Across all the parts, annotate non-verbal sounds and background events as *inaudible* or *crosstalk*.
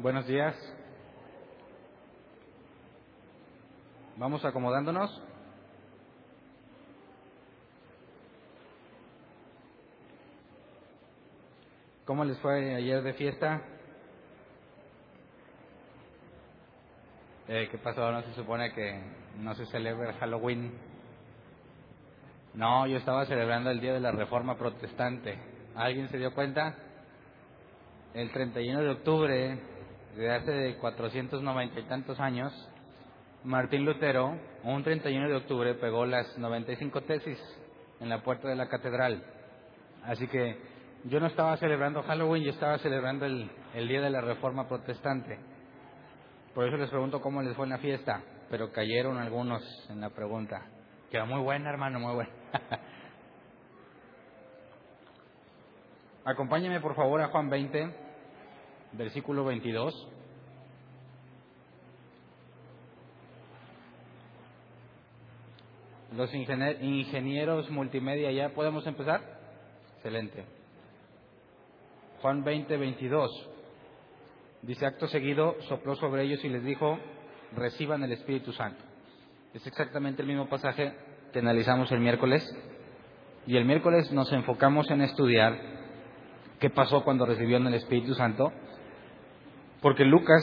Buenos días. Vamos acomodándonos. ¿Cómo les fue ayer de fiesta? Eh, ¿Qué pasó? ¿No se supone que no se celebra el Halloween? No, yo estaba celebrando el Día de la Reforma Protestante. ¿Alguien se dio cuenta? El 31 de octubre de hace 490 y tantos años, Martín Lutero, un 31 de octubre, pegó las 95 tesis en la puerta de la catedral. Así que yo no estaba celebrando Halloween, yo estaba celebrando el, el Día de la Reforma Protestante. Por eso les pregunto cómo les fue en la fiesta, pero cayeron algunos en la pregunta. Quedó muy buena, hermano, muy buena. *laughs* Acompáñeme por favor a Juan 20, versículo 22. Los ingenieros multimedia, ¿ya podemos empezar? Excelente. Juan 20, 22. Dice, acto seguido, sopló sobre ellos y les dijo, reciban el Espíritu Santo. Es exactamente el mismo pasaje que analizamos el miércoles. Y el miércoles nos enfocamos en estudiar qué pasó cuando recibieron el Espíritu Santo, porque Lucas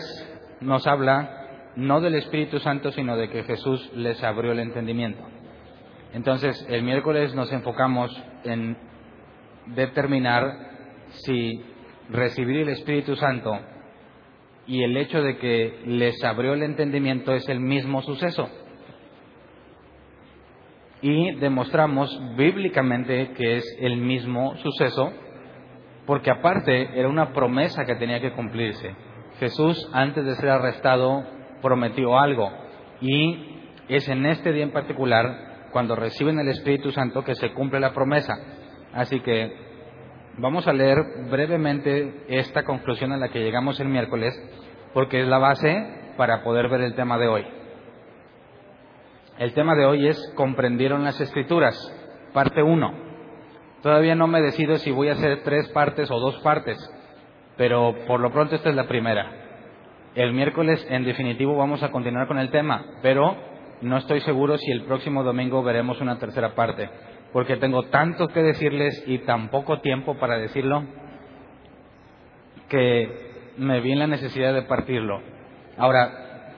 nos habla no del Espíritu Santo, sino de que Jesús les abrió el entendimiento. Entonces, el miércoles nos enfocamos en determinar si recibir el Espíritu Santo y el hecho de que les abrió el entendimiento es el mismo suceso. Y demostramos bíblicamente que es el mismo suceso, porque aparte era una promesa que tenía que cumplirse. Jesús, antes de ser arrestado, prometió algo. Y es en este día en particular, cuando reciben el Espíritu Santo, que se cumple la promesa. Así que Vamos a leer brevemente esta conclusión a la que llegamos el miércoles, porque es la base para poder ver el tema de hoy. El tema de hoy es comprendieron las escrituras, parte 1. Todavía no me decido si voy a hacer tres partes o dos partes, pero por lo pronto esta es la primera. El miércoles en definitivo vamos a continuar con el tema, pero no estoy seguro si el próximo domingo veremos una tercera parte porque tengo tanto que decirles y tan poco tiempo para decirlo, que me vi en la necesidad de partirlo. Ahora,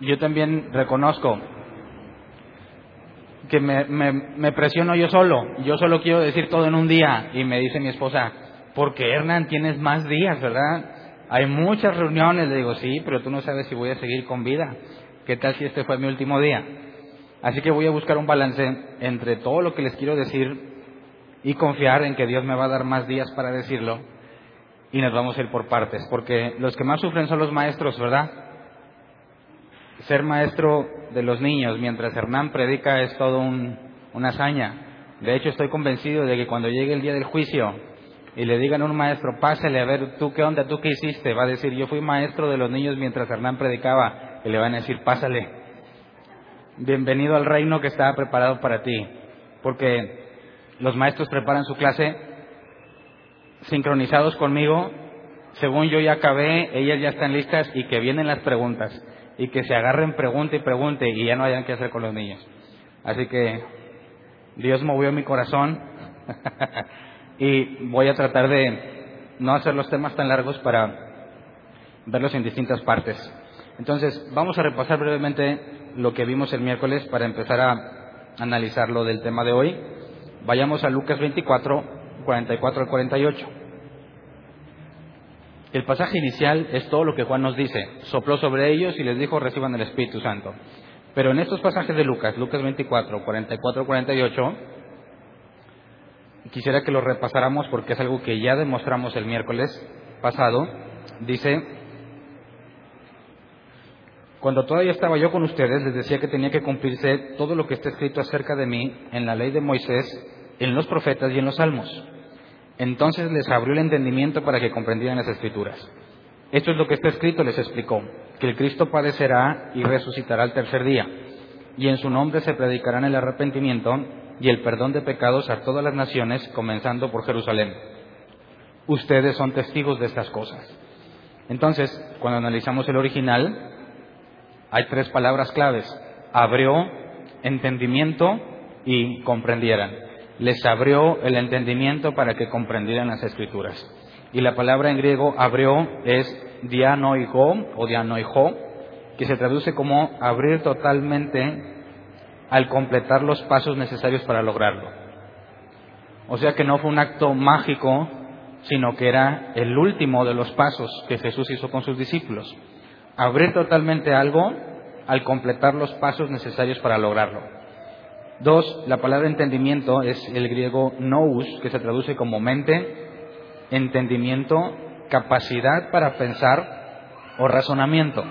yo también reconozco que me, me, presiono yo solo, yo solo quiero decir todo en un día y me dice mi esposa, porque Hernán tienes más días, ¿verdad? Hay muchas reuniones, le digo, sí, pero tú no sabes si voy a seguir con vida. ¿Qué tal si este fue mi último día? Así que voy a buscar un balance entre todo lo que les quiero decir y confiar en que Dios me va a dar más días para decirlo y nos vamos a ir por partes, porque los que más sufren son los maestros, ¿verdad? Ser maestro de los niños mientras Hernán predica es todo una hazaña. De hecho, estoy convencido de que cuando llegue el día del juicio y le digan a un maestro, pásale a ver tú qué onda, tú qué hiciste, va a decir, yo fui maestro de los niños mientras Hernán predicaba, y le van a decir, pásale, bienvenido al reino que estaba preparado para ti, porque los maestros preparan su clase sincronizados conmigo, según yo ya acabé, ellas ya están listas y que vienen las preguntas, y que se agarren pregunta y pregunte y ya no hayan que hacer con los niños. Así que Dios movió mi corazón *laughs* y voy a tratar de no hacer los temas tan largos para verlos en distintas partes. Entonces, vamos a repasar brevemente lo que vimos el miércoles para empezar a analizar lo del tema de hoy. Vayamos a Lucas 24, 44 al 48. El pasaje inicial es todo lo que Juan nos dice. Sopló sobre ellos y les dijo reciban el Espíritu Santo. Pero en estos pasajes de Lucas, Lucas 24, 44, 48, quisiera que lo repasáramos porque es algo que ya demostramos el miércoles pasado. Dice, cuando todavía estaba yo con ustedes, les decía que tenía que cumplirse todo lo que está escrito acerca de mí en la ley de Moisés, en los profetas y en los salmos. Entonces les abrió el entendimiento para que comprendieran las escrituras. Esto es lo que está escrito, les explicó, que el Cristo padecerá y resucitará al tercer día, y en su nombre se predicarán el arrepentimiento y el perdón de pecados a todas las naciones, comenzando por Jerusalén. Ustedes son testigos de estas cosas. Entonces, cuando analizamos el original, hay tres palabras claves. Abrió, entendimiento y comprendieran. Les abrió el entendimiento para que comprendieran las escrituras. Y la palabra en griego abrió es dianoigo o dianoijo, que se traduce como abrir totalmente al completar los pasos necesarios para lograrlo. O sea que no fue un acto mágico, sino que era el último de los pasos que Jesús hizo con sus discípulos abrir totalmente algo al completar los pasos necesarios para lograrlo. Dos, la palabra entendimiento es el griego nous, que se traduce como mente, entendimiento, capacidad para pensar o razonamiento.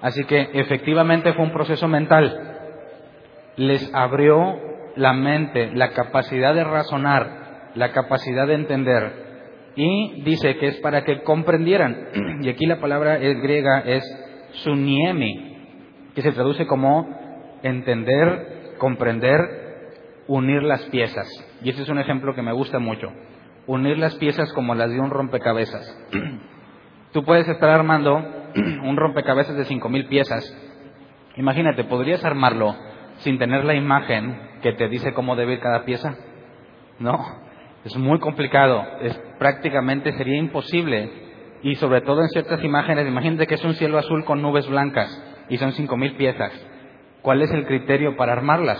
Así que efectivamente fue un proceso mental. Les abrió la mente, la capacidad de razonar, la capacidad de entender, y dice que es para que comprendieran. Y aquí la palabra griega es suniemi, que se traduce como entender, comprender, unir las piezas. Y este es un ejemplo que me gusta mucho. Unir las piezas como las de un rompecabezas. Tú puedes estar armando un rompecabezas de cinco mil piezas. Imagínate, ¿podrías armarlo sin tener la imagen que te dice cómo debe ir cada pieza? No, es muy complicado, es prácticamente sería imposible y sobre todo en ciertas imágenes, imagínate que es un cielo azul con nubes blancas y son cinco mil piezas. ¿Cuál es el criterio para armarlas?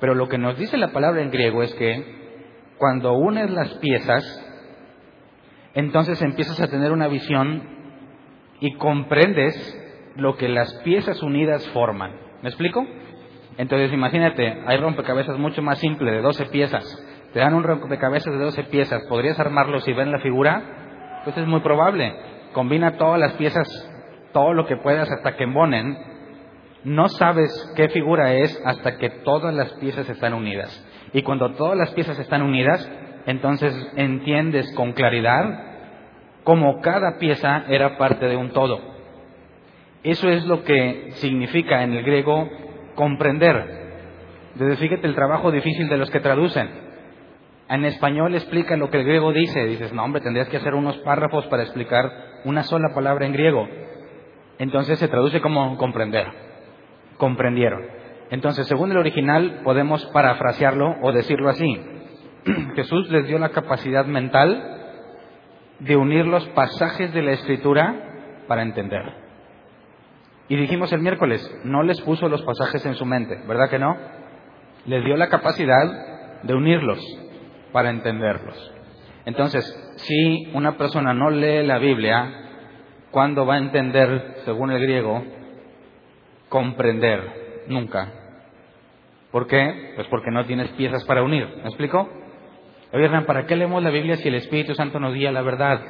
Pero lo que nos dice la palabra en griego es que cuando unes las piezas, entonces empiezas a tener una visión y comprendes lo que las piezas unidas forman. ¿Me explico? Entonces imagínate, hay rompecabezas mucho más simple de 12 piezas te dan un rompecabezas de 12 piezas, ¿podrías armarlo si ven la figura? Pues es muy probable. Combina todas las piezas, todo lo que puedas hasta que embonen. No sabes qué figura es hasta que todas las piezas están unidas. Y cuando todas las piezas están unidas, entonces entiendes con claridad cómo cada pieza era parte de un todo. Eso es lo que significa en el griego comprender. Desde fíjate el trabajo difícil de los que traducen en español explica lo que el griego dice. Dices, no, hombre, tendrías que hacer unos párrafos para explicar una sola palabra en griego. Entonces se traduce como comprender. Comprendieron. Entonces, según el original, podemos parafrasearlo o decirlo así. *clears throat* Jesús les dio la capacidad mental de unir los pasajes de la escritura para entender. Y dijimos el miércoles, no les puso los pasajes en su mente, ¿verdad que no? Les dio la capacidad de unirlos para entenderlos. Entonces, si una persona no lee la Biblia, ¿cuándo va a entender, según el griego, comprender? Nunca. ¿Por qué? Pues porque no tienes piezas para unir. ¿Me explico? Oye, Hernán, ¿para qué leemos la Biblia si el Espíritu Santo nos guía la verdad?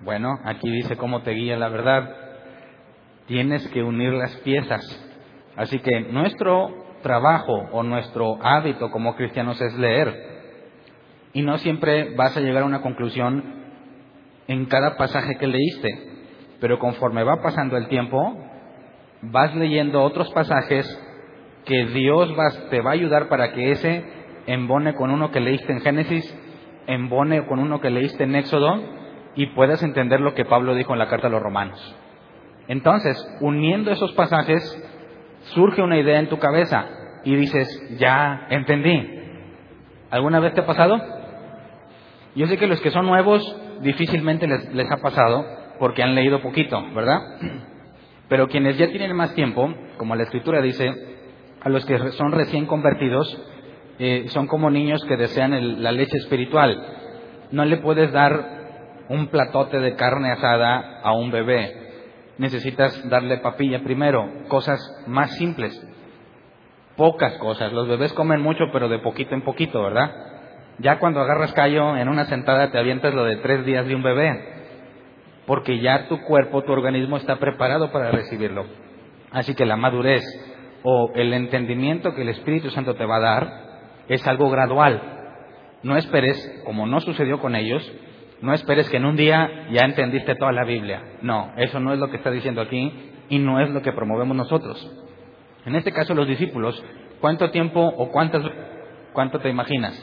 Bueno, aquí dice cómo te guía la verdad. Tienes que unir las piezas. Así que nuestro trabajo o nuestro hábito como cristianos es leer y no siempre vas a llegar a una conclusión en cada pasaje que leíste, pero conforme va pasando el tiempo, vas leyendo otros pasajes que Dios te va a ayudar para que ese embone con uno que leíste en Génesis, embone con uno que leíste en Éxodo y puedas entender lo que Pablo dijo en la carta a los romanos. Entonces, uniendo esos pasajes, surge una idea en tu cabeza y dices, ya entendí. ¿Alguna vez te ha pasado? Yo sé que los que son nuevos difícilmente les, ha pasado porque han leído poquito, ¿verdad? *clears throat* Pero quienes ya tienen más tiempo, como la escritura dice, a los que son recién convertidos, eh, son como niños que desean la leche espiritual. No le puedes dar un platote de carne asada a un bebé. Necesitas darle papilla primero, cosas más simples. pocas cosas. Los bebés comen mucho, pero de poquito en poquito, ¿verdad? Ya cuando agarras callo en una sentada te avientas lo de tres días de un bebé, porque ya tu cuerpo, tu organismo está preparado para recibirlo. Así que la madurez o el entendimiento que el Espíritu Santo te va a dar es algo gradual. No esperes, como no sucedió con ellos, no esperes que en un día ya entendiste toda la Biblia. No, eso no es lo que está diciendo aquí y no es lo que promovemos nosotros. En este caso los discípulos, ¿cuánto tiempo o cuántas, cuánto te imaginas?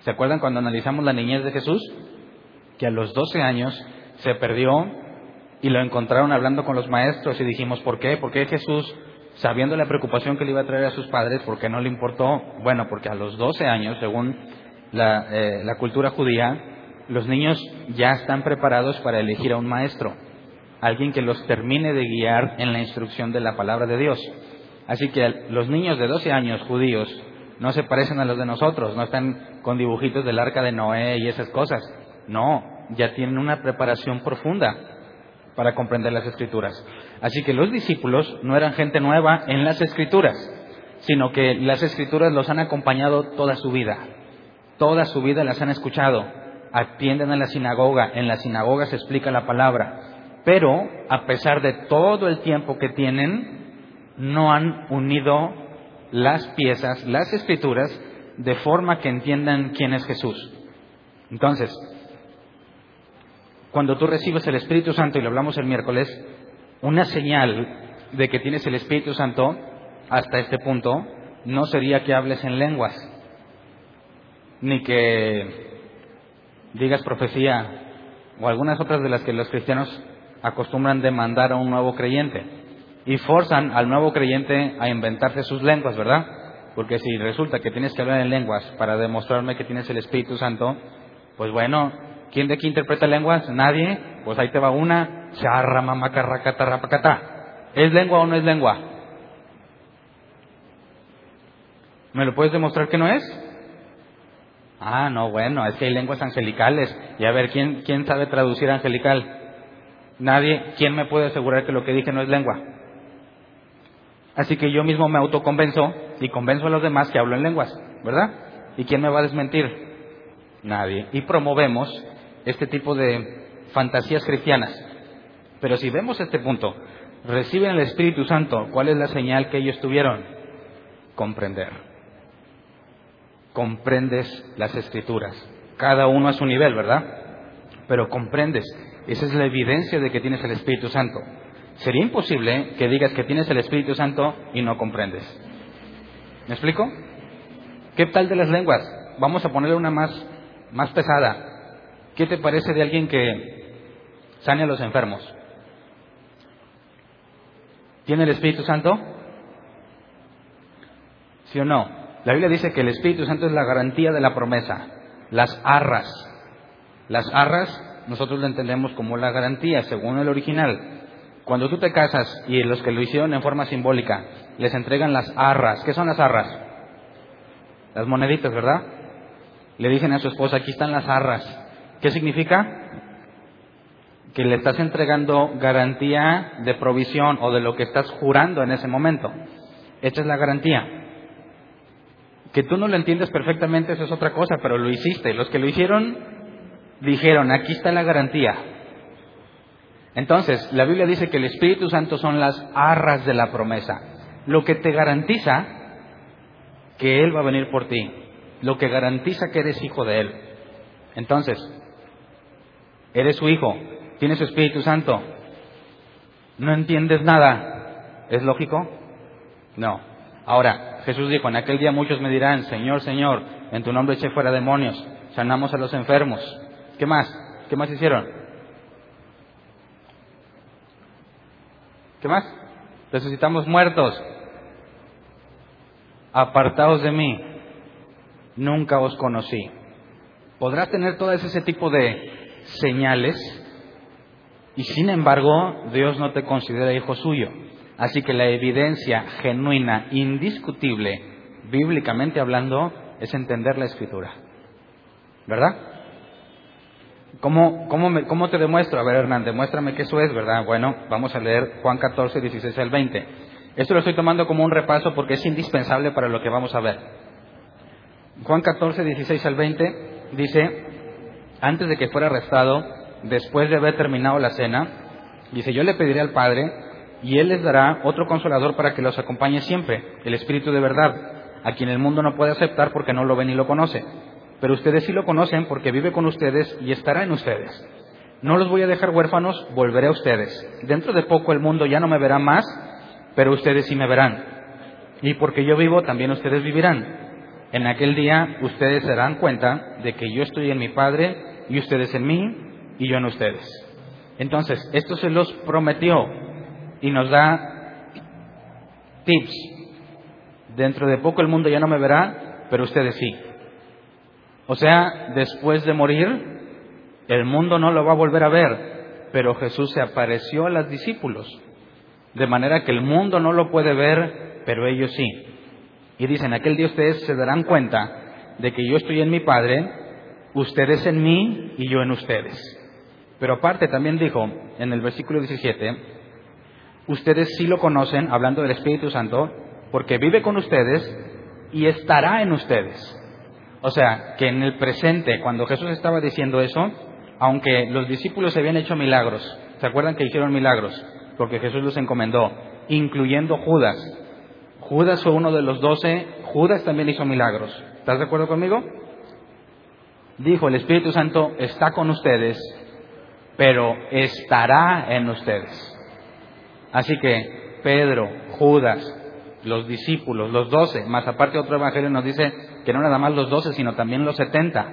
¿Se acuerdan cuando analizamos la niñez de Jesús? Que a los 12 años se perdió y lo encontraron hablando con los maestros y dijimos, ¿por qué? ¿Por qué Jesús, sabiendo la preocupación que le iba a traer a sus padres, por qué no le importó? Bueno, porque a los 12 años, según la, eh, la cultura judía, los niños ya están preparados para elegir a un maestro alguien que los termine de guiar en la instrucción de la palabra de Dios. Así que los niños de 12 años judíos no se parecen a los de nosotros, no están con dibujitos del arca de Noé y esas cosas. No, ya tienen una preparación profunda para comprender las escrituras. Así que los discípulos no eran gente nueva en las escrituras, sino que las escrituras los han acompañado toda su vida. Toda su vida las han escuchado. Atienden a la sinagoga, en la sinagoga se explica la palabra pero a pesar de todo el tiempo que tienen, no han unido las piezas, las escrituras, de forma que entiendan quién es Jesús. Entonces, cuando tú recibes el Espíritu Santo, y lo hablamos el miércoles, una señal de que tienes el Espíritu Santo hasta este punto no sería que hables en lenguas, ni que digas profecía o algunas otras de las que los cristianos acostumbran demandar a un nuevo creyente y forzan al nuevo creyente a inventarse sus lenguas, ¿verdad? Porque si resulta que tienes que hablar en lenguas para demostrarme que tienes el Espíritu Santo, pues bueno, ¿quién de aquí interpreta lenguas? Nadie. Pues ahí te va una. Charra, ¿Es lengua o no es lengua? ¿Me lo puedes demostrar que no es? Ah, no, bueno, es que hay lenguas angelicales. Y a ver, ¿quién, quién sabe traducir angelical? Nadie, ¿quién me puede asegurar que lo que dije no es lengua? Así que yo mismo me autoconvenzo y convenzo a los demás que hablo en lenguas, ¿verdad? ¿Y quién me va a desmentir? Nadie. Y promovemos este tipo de fantasías cristianas. Pero si vemos este punto, reciben el Espíritu Santo, ¿cuál es la señal que ellos tuvieron? Comprender. Comprendes las escrituras. Cada uno a su nivel, ¿verdad? Pero comprendes esa es la evidencia de que tienes el Espíritu Santo. Sería imposible que digas que tienes el Espíritu Santo y no comprendes. ¿Me explico? ¿Qué tal de las lenguas? Vamos a ponerle una más, más pesada. ¿Qué te parece de alguien que sane a los enfermos? ¿Tiene el Espíritu Santo? ¿Sí o no? La Biblia dice que el Espíritu Santo es la garantía de la promesa. Las arras. Las arras nosotros lo entendemos como la garantía, según el original. Cuando tú te casas y los que lo hicieron en forma simbólica les entregan las arras, ¿qué son las arras? Las moneditas, ¿verdad? Le dicen a su esposa, aquí están las arras. ¿Qué significa? Que le estás entregando garantía de provisión o de lo que estás jurando en ese momento. Esta es la garantía. Que tú no lo entiendes perfectamente, eso es otra cosa, pero lo hiciste. Los que lo hicieron dijeron, aquí está la garantía. Entonces, la Biblia dice que el Espíritu Santo son las arras de la promesa, lo que te garantiza que Él va a venir por ti, lo que garantiza que eres hijo de Él. Entonces, eres su hijo, tienes su Espíritu Santo, no entiendes nada, ¿es lógico? No. Ahora, Jesús dijo, en aquel día muchos me dirán, Señor, Señor, en tu nombre eché fuera demonios, sanamos a los enfermos, ¿Qué más? ¿Qué más hicieron? ¿Qué más? Resucitamos muertos. Apartados de mí. Nunca os conocí. Podrás tener todo ese tipo de señales y sin embargo Dios no te considera hijo suyo. Así que la evidencia genuina, indiscutible, bíblicamente hablando, es entender la escritura. ¿Verdad? ¿Cómo, cómo, ¿Cómo te demuestro? A ver, Hernán, demuéstrame que eso es, ¿verdad? Bueno, vamos a leer Juan 14, 16 al 20. Esto lo estoy tomando como un repaso porque es indispensable para lo que vamos a ver. Juan 14, 16 al 20 dice, antes de que fuera arrestado, después de haber terminado la cena, dice, yo le pediré al Padre y Él les dará otro consolador para que los acompañe siempre, el Espíritu de verdad, a quien el mundo no puede aceptar porque no lo ve ni lo conoce. Pero ustedes sí lo conocen porque vive con ustedes y estará en ustedes. No los voy a dejar huérfanos, volveré a ustedes. Dentro de poco el mundo ya no me verá más, pero ustedes sí me verán. Y porque yo vivo, también ustedes vivirán. En aquel día ustedes se darán cuenta de que yo estoy en mi Padre y ustedes en mí y yo en ustedes. Entonces, esto se los prometió y nos da tips. Dentro de poco el mundo ya no me verá, pero ustedes sí. O sea, después de morir, el mundo no lo va a volver a ver, pero Jesús se apareció a los discípulos de manera que el mundo no lo puede ver, pero ellos sí. Y dicen, aquel día ustedes se darán cuenta de que yo estoy en mi Padre, ustedes en mí y yo en ustedes. Pero aparte también dijo en el versículo 17, ustedes sí lo conocen, hablando del Espíritu Santo, porque vive con ustedes y estará en ustedes. O sea, que en el presente, cuando Jesús estaba diciendo eso, aunque los discípulos se habían hecho milagros, ¿se acuerdan que hicieron milagros? porque Jesús los encomendó, incluyendo Judas. Judas fue uno de los doce, Judas también hizo milagros. ¿Estás de acuerdo conmigo? Dijo, el Espíritu Santo está con ustedes, pero estará en ustedes. Así que Pedro, Judas, los discípulos, los doce, más aparte otro evangelio nos dice que no nada más los doce, sino también los setenta,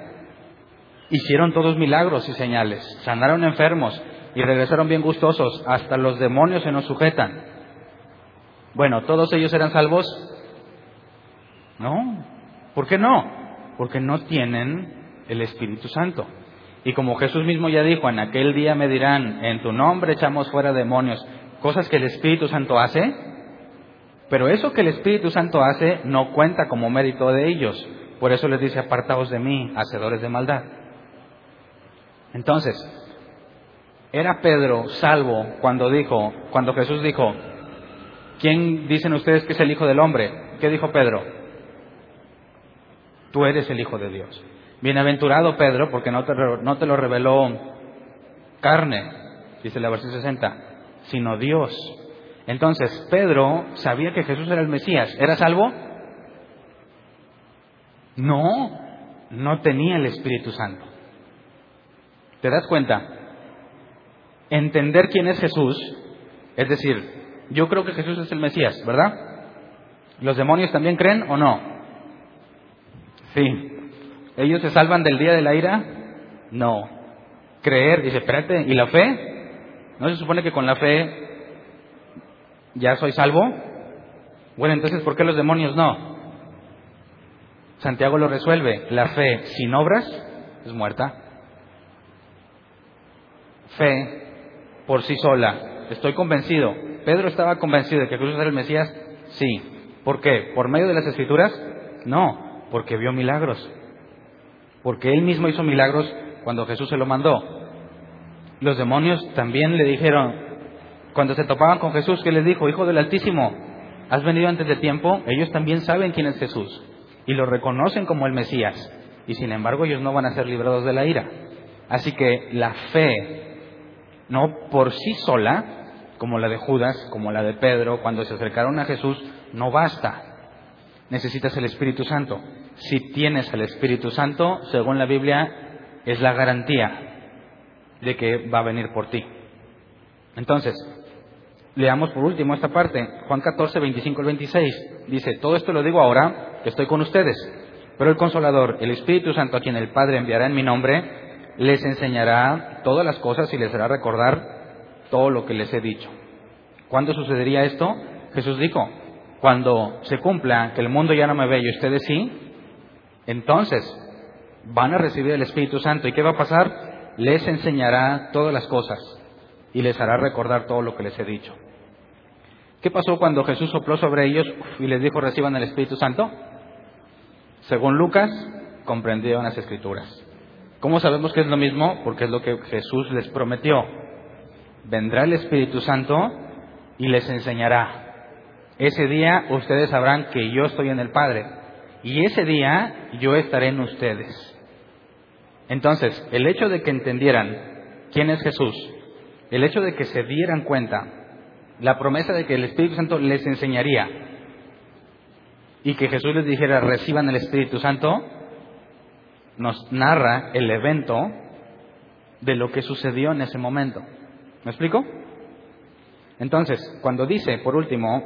hicieron todos milagros y señales, sanaron enfermos, y regresaron bien gustosos, hasta los demonios se nos sujetan. Bueno, ¿todos ellos eran salvos? No. ¿Por qué no? Porque no tienen el Espíritu Santo. Y como Jesús mismo ya dijo, en aquel día me dirán, en tu nombre echamos fuera demonios, cosas que el Espíritu Santo hace, pero eso que el Espíritu Santo hace no cuenta como mérito de ellos. Por eso les dice, apartaos de mí, hacedores de maldad. Entonces, ¿Era Pedro salvo cuando dijo, cuando Jesús dijo, ¿quién dicen ustedes que es el Hijo del Hombre? ¿Qué dijo Pedro? Tú eres el Hijo de Dios. Bienaventurado Pedro, porque no te, no te lo reveló carne, dice la versión 60, sino Dios. Entonces, Pedro sabía que Jesús era el Mesías. ¿Era salvo? No, no tenía el Espíritu Santo. ¿Te das cuenta? entender quién es Jesús, es decir, yo creo que Jesús es el Mesías, ¿verdad? ¿Los demonios también creen o no? Sí. ¿Ellos se salvan del día de la ira? No. Creer, dice, espérate, ¿y la fe? ¿No se supone que con la fe ya soy salvo? Bueno, entonces, ¿por qué los demonios no? Santiago lo resuelve. La fe sin obras es muerta. Fe por sí sola. Estoy convencido. ¿Pedro estaba convencido de que Jesús era el Mesías? Sí. ¿Por qué? ¿Por medio de las Escrituras? No, porque vio milagros. Porque él mismo hizo milagros cuando Jesús se lo mandó. Los demonios también le dijeron, cuando se topaban con Jesús, ¿qué les dijo? Hijo del Altísimo, ¿has venido antes de tiempo? Ellos también saben quién es Jesús y lo reconocen como el Mesías. Y sin embargo ellos no van a ser librados de la ira. Así que la fe no por sí sola, como la de Judas, como la de Pedro, cuando se acercaron a Jesús, no basta. Necesitas el Espíritu Santo. Si tienes el Espíritu Santo, según la Biblia, es la garantía de que va a venir por ti. Entonces, leamos por último esta parte, Juan 14, 25 al 26. Dice, todo esto lo digo ahora que estoy con ustedes, pero el Consolador, el Espíritu Santo a quien el Padre enviará en mi nombre, les enseñará todas las cosas y les hará recordar todo lo que les he dicho. ¿Cuándo sucedería esto? Jesús dijo, cuando se cumpla que el mundo ya no me ve y ustedes sí, entonces van a recibir el Espíritu Santo. ¿Y qué va a pasar? Les enseñará todas las cosas y les hará recordar todo lo que les he dicho. ¿Qué pasó cuando Jesús sopló sobre ellos y les dijo reciban el Espíritu Santo? Según Lucas, comprendieron las escrituras. ¿Cómo sabemos que es lo mismo? Porque es lo que Jesús les prometió. Vendrá el Espíritu Santo y les enseñará. ese día ustedes sabrán que yo estoy en el Padre y ese día yo estaré en ustedes. Entonces, el hecho de que entendieran quién es Jesús, el hecho de que se dieran cuenta, la promesa de que el Espíritu Santo les enseñaría y que Jesús les dijera reciban el Espíritu Santo, nos narra el evento de lo que sucedió en ese momento. ¿Me explico? Entonces, cuando dice, por último,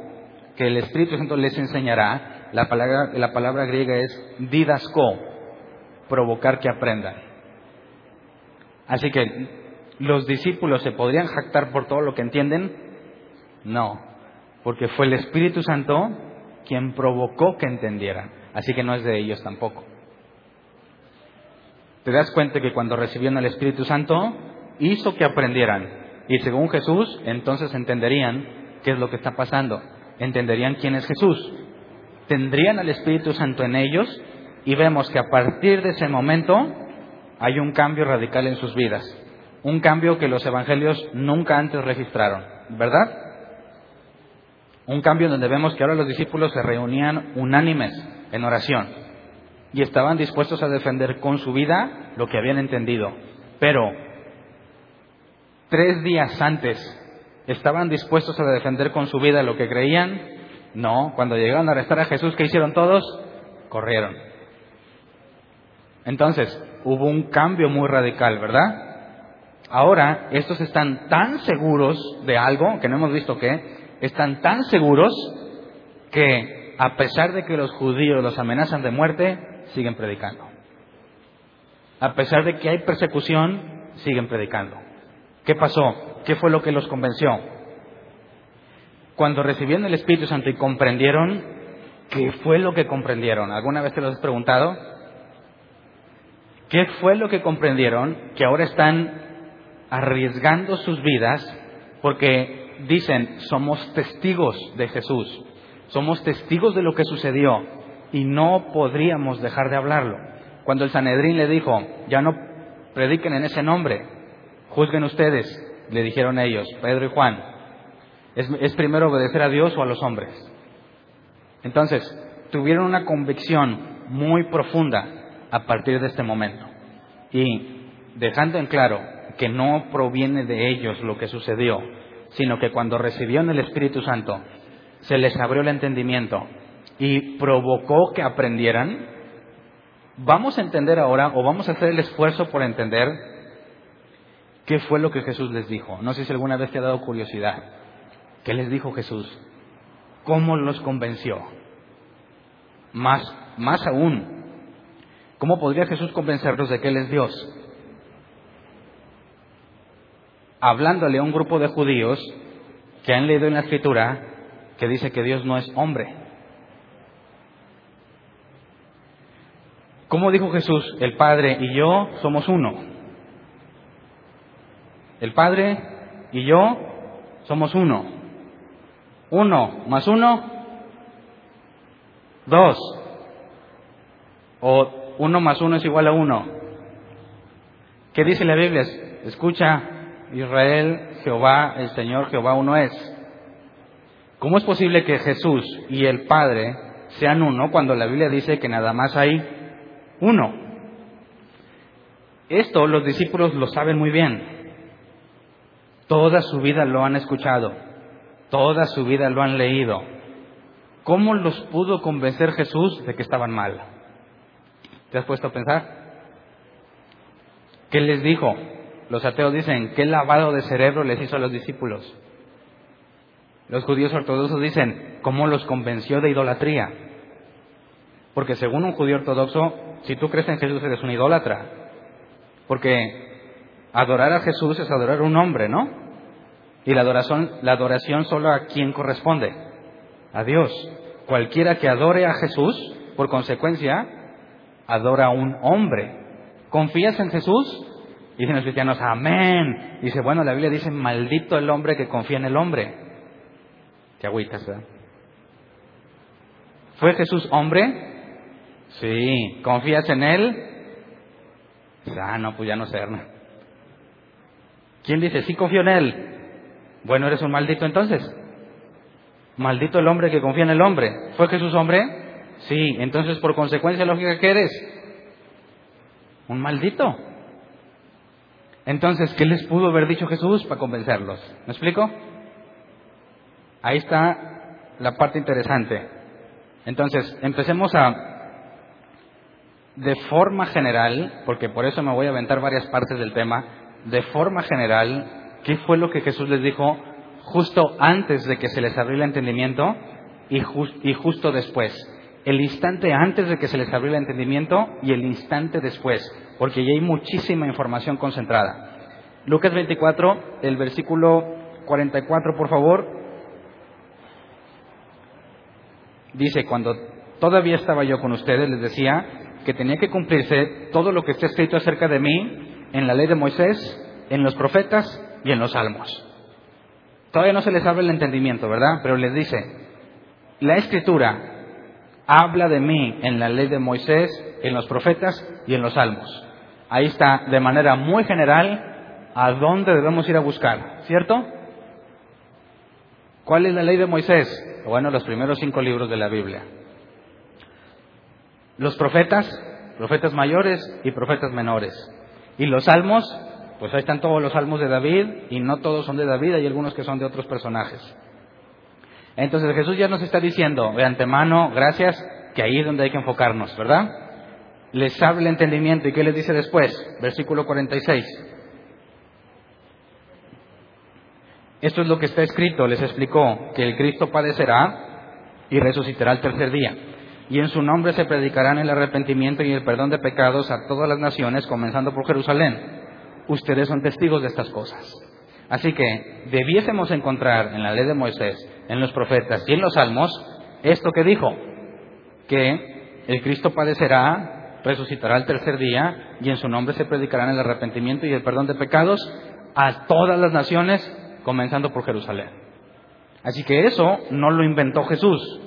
que el Espíritu Santo les enseñará, la palabra, la palabra griega es didasco, provocar que aprendan. Así que, ¿los discípulos se podrían jactar por todo lo que entienden? No, porque fue el Espíritu Santo quien provocó que entendieran, así que no es de ellos tampoco. ¿Te das cuenta que cuando recibieron el Espíritu Santo hizo que aprendieran? Y según Jesús, entonces entenderían qué es lo que está pasando entenderían quién es Jesús. Tendrían al Espíritu Santo en ellos y vemos que a partir de ese momento hay un cambio radical en sus vidas. Un cambio que los evangelios nunca antes registraron, ¿verdad? Un cambio donde vemos que ahora los discípulos se reunían unánimes en oración y estaban dispuestos a defender con su vida lo que habían entendido. Pero tres días antes ¿Estaban dispuestos a defender con su vida lo que creían? No. Cuando llegaron a arrestar a Jesús, ¿qué hicieron todos? Corrieron. Entonces, hubo un cambio muy radical, ¿verdad? Ahora, estos están tan seguros de algo, que no hemos visto qué, están tan seguros que, a pesar de que los judíos los amenazan de muerte, siguen predicando. A pesar de que hay persecución, siguen predicando. ¿Qué pasó? ¿Qué fue lo que los convenció? Cuando recibieron el Espíritu Santo y comprendieron, ¿qué fue lo que comprendieron? ¿Alguna vez te lo has preguntado? ¿Qué fue lo que comprendieron que ahora están arriesgando sus vidas porque dicen, somos testigos de Jesús, somos testigos de lo que sucedió y no podríamos dejar de hablarlo? Cuando el Sanedrín le dijo, ya no prediquen en ese nombre, juzguen ustedes, le dijeron ellos, Pedro y Juan, ¿es, primero obedecer a Dios o a los hombres? Entonces, tuvieron una convicción muy profunda a partir de este momento. Y dejando en claro que no proviene de ellos lo que sucedió, sino que cuando recibieron el Espíritu Santo, se les abrió el entendimiento y provocó que aprendieran, vamos a entender ahora, o vamos a hacer el esfuerzo por entender ¿Qué fue lo que Jesús les dijo? No sé si alguna vez te ha dado curiosidad. ¿Qué les dijo Jesús? ¿Cómo los convenció? Más, más aún, ¿cómo podría Jesús convencerlos de que Él es Dios? Hablándole a un grupo de judíos que han leído en la escritura que dice que Dios no es hombre. ¿Cómo dijo Jesús? El Padre y yo somos uno. El Padre y yo somos uno. Uno más uno, dos. O uno más uno es igual a uno. ¿Qué dice la Biblia? Escucha, Israel, Jehová, el Señor, Jehová uno es. ¿Cómo es posible que Jesús y el Padre sean uno cuando la Biblia dice que nada más hay uno? Esto los discípulos lo saben muy bien. Toda su vida lo han escuchado, toda su vida lo han leído. ¿Cómo los pudo convencer Jesús de que estaban mal? ¿Te has puesto a pensar? ¿Qué les dijo? Los ateos dicen, ¿qué lavado de cerebro les hizo a los discípulos? Los judíos ortodoxos dicen, ¿cómo los convenció de idolatría? Porque según un judío ortodoxo, si tú crees en Jesús eres un idólatra. Porque Adorar a Jesús es adorar a un hombre, ¿no? Y la adoración, la adoración solo a quien corresponde, a Dios. Cualquiera que adore a Jesús, por consecuencia, adora a un hombre. ¿Confías en Jesús? Dicen los cristianos, amén. Dice, bueno, la Biblia dice, maldito el hombre que confía en el hombre. Qué agüitas, ¿verdad? ¿Fue Jesús hombre? Sí. ¿Confías en él? Ah, no, pues ya no ¿no? ¿Quién dice, sí confío en Él? Bueno, eres un maldito entonces. Maldito el hombre que confía en el hombre. ¿Fue Jesús hombre? Sí. Entonces, por consecuencia lógica, ¿qué eres? Un maldito. Entonces, ¿qué les pudo haber dicho Jesús para convencerlos? ¿Me explico? Ahí está la parte interesante. Entonces, empecemos a, de forma general, porque por eso me voy a aventar varias partes del tema, de forma general, ¿qué fue lo que Jesús les dijo justo antes de que se les abrió el entendimiento y, y justo después? El instante antes de que se les abrió el entendimiento y el instante después, porque ya hay muchísima información concentrada. Lucas 24, el versículo 44, por favor. dice, cuando todavía estaba yo con ustedes, les decía que tenía que cumplirse todo lo que está escrito acerca de mí en la ley de Moisés, en los profetas y en los salmos. Todavía no se les abre el entendimiento, ¿verdad? Pero les dice, la escritura habla de mí en la ley de Moisés, en los profetas y en los salmos. Ahí está de manera muy general a dónde debemos ir a buscar, ¿cierto? ¿Cuál es la ley de Moisés? Bueno, los primeros cinco libros de la Biblia. Los profetas, profetas mayores y profetas menores. Y los salmos, pues ahí están todos los salmos de David y no todos son de David, hay algunos que son de otros personajes. Entonces Jesús ya nos está diciendo de antemano, gracias, que ahí es donde hay que enfocarnos, ¿verdad? Les abre el entendimiento y ¿qué les dice después? Versículo 46. Esto es lo que está escrito, les explicó, que el Cristo padecerá y resucitará el tercer día. Y en su nombre se predicarán el arrepentimiento y el perdón de pecados a todas las naciones, comenzando por Jerusalén. Ustedes son testigos de estas cosas. Así que debiésemos encontrar en la ley de Moisés, en los profetas y en los salmos esto que dijo, que el Cristo padecerá, resucitará el tercer día y en su nombre se predicarán el arrepentimiento y el perdón de pecados a todas las naciones, comenzando por Jerusalén. Así que eso no lo inventó Jesús.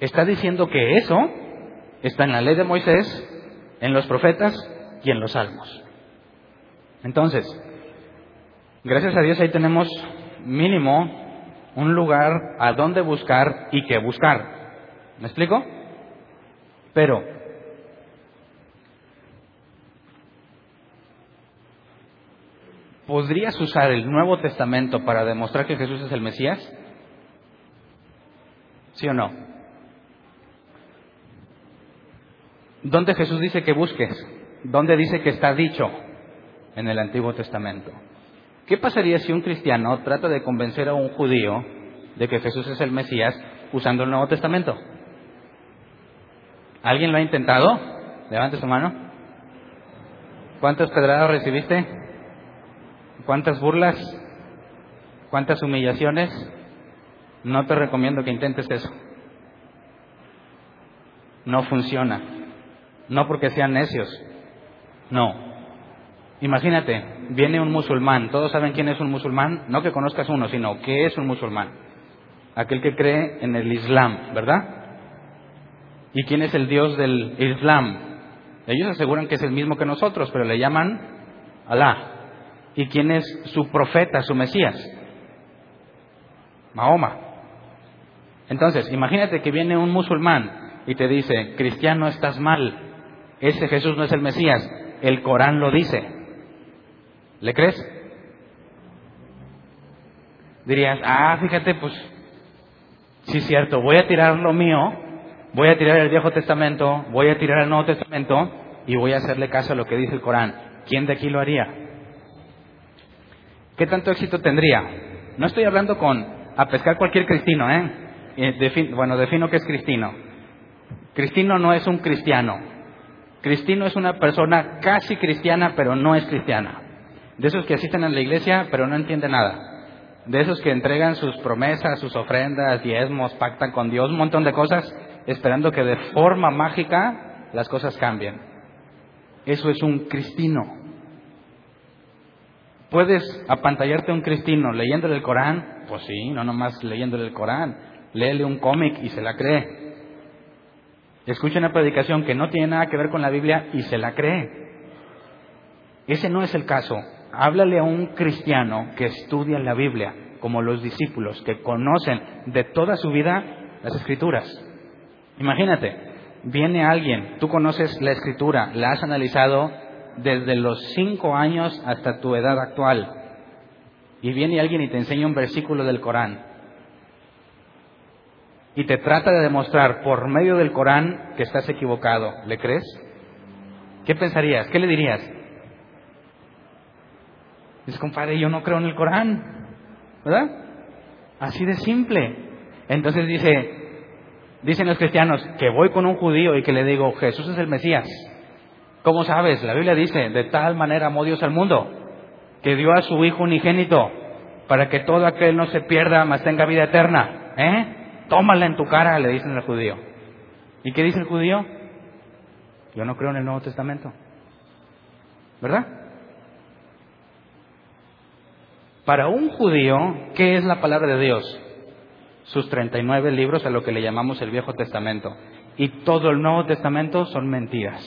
Está diciendo que eso está en la ley de Moisés, en los profetas y en los salmos. Entonces, gracias a Dios ahí tenemos mínimo un lugar a donde buscar y qué buscar. ¿Me explico? Pero ¿podrías usar el Nuevo Testamento para demostrar que Jesús es el Mesías? ¿Sí o no? ¿Dónde Jesús dice que busques? ¿Dónde dice que está dicho? En el Antiguo Testamento. ¿Qué pasaría si un cristiano trata de convencer a un judío de que Jesús es el Mesías usando el Nuevo Testamento? ¿Alguien lo ha intentado? Levante su mano. ¿Cuántas pedradas recibiste? ¿Cuántas burlas? ¿Cuántas humillaciones? No te recomiendo que intentes eso. No funciona. No porque sean necios. No. Imagínate, viene un musulmán. ¿Todos saben quién es un musulmán? No que conozcas uno, sino que es un musulmán. Aquel que cree en el Islam, ¿verdad? ¿Y quién es el Dios del Islam? Ellos aseguran que es el mismo que nosotros, pero le llaman Alá. ¿Y quién es su profeta, su Mesías? Mahoma. Entonces, imagínate que viene un musulmán y te dice, cristiano, estás mal, ese Jesús no es el Mesías, el Corán lo dice. ¿Le crees? Dirías, ah, fíjate, pues, sí es cierto, voy a tirar lo mío, voy a tirar el Viejo Testamento, voy a tirar el Nuevo Testamento y voy a hacerle caso a lo que dice el Corán. ¿Quién de aquí lo haría? ¿qué tanto éxito tendría? No estoy hablando con a pescar cualquier cristino, ¿eh? eh bueno, defino qué es cristino. Cristino no es un cristiano. Cristino es una persona casi cristiana, pero no es cristiana. De esos que asisten a la iglesia, pero no entienden nada. De esos que entregan sus promesas, sus ofrendas, diezmos, pactan con Dios, un montón de cosas, esperando que de forma mágica las cosas cambien. Eso es un cristino. ¿Puedes apantallarte un cristino leyéndole el Corán? Pues sí, no nomás leyéndole el Corán. Léele un cómic y se la cree. Escucha una predicación que no tiene nada que ver con la Biblia y se la cree. Ese no es el caso. Háblale a un cristiano que estudia la Biblia como los discípulos que conocen de toda su vida las escrituras. Imagínate, viene alguien, tú conoces la escritura, la has analizado desde los cinco años hasta tu edad actual, y viene alguien y te enseña un versículo del Corán, y te trata de demostrar por medio del Corán que estás equivocado, ¿le crees? ¿Qué pensarías? ¿Qué le dirías? Compadre, yo no creo en el Corán, ¿verdad? Así de simple. Entonces dice, dicen los cristianos que voy con un judío y que le digo, Jesús es el Mesías. ¿Cómo sabes? La Biblia dice, de tal manera amó Dios al mundo, que dio a su Hijo unigénito, para que todo aquel no se pierda, mas tenga vida eterna. ¿Eh? Tómala en tu cara, le dicen al judío. ¿Y qué dice el judío? Yo no creo en el Nuevo Testamento. ¿Verdad? Para un judío, ¿qué es la palabra de Dios? Sus 39 libros a lo que le llamamos el Viejo Testamento. Y todo el Nuevo Testamento son mentiras.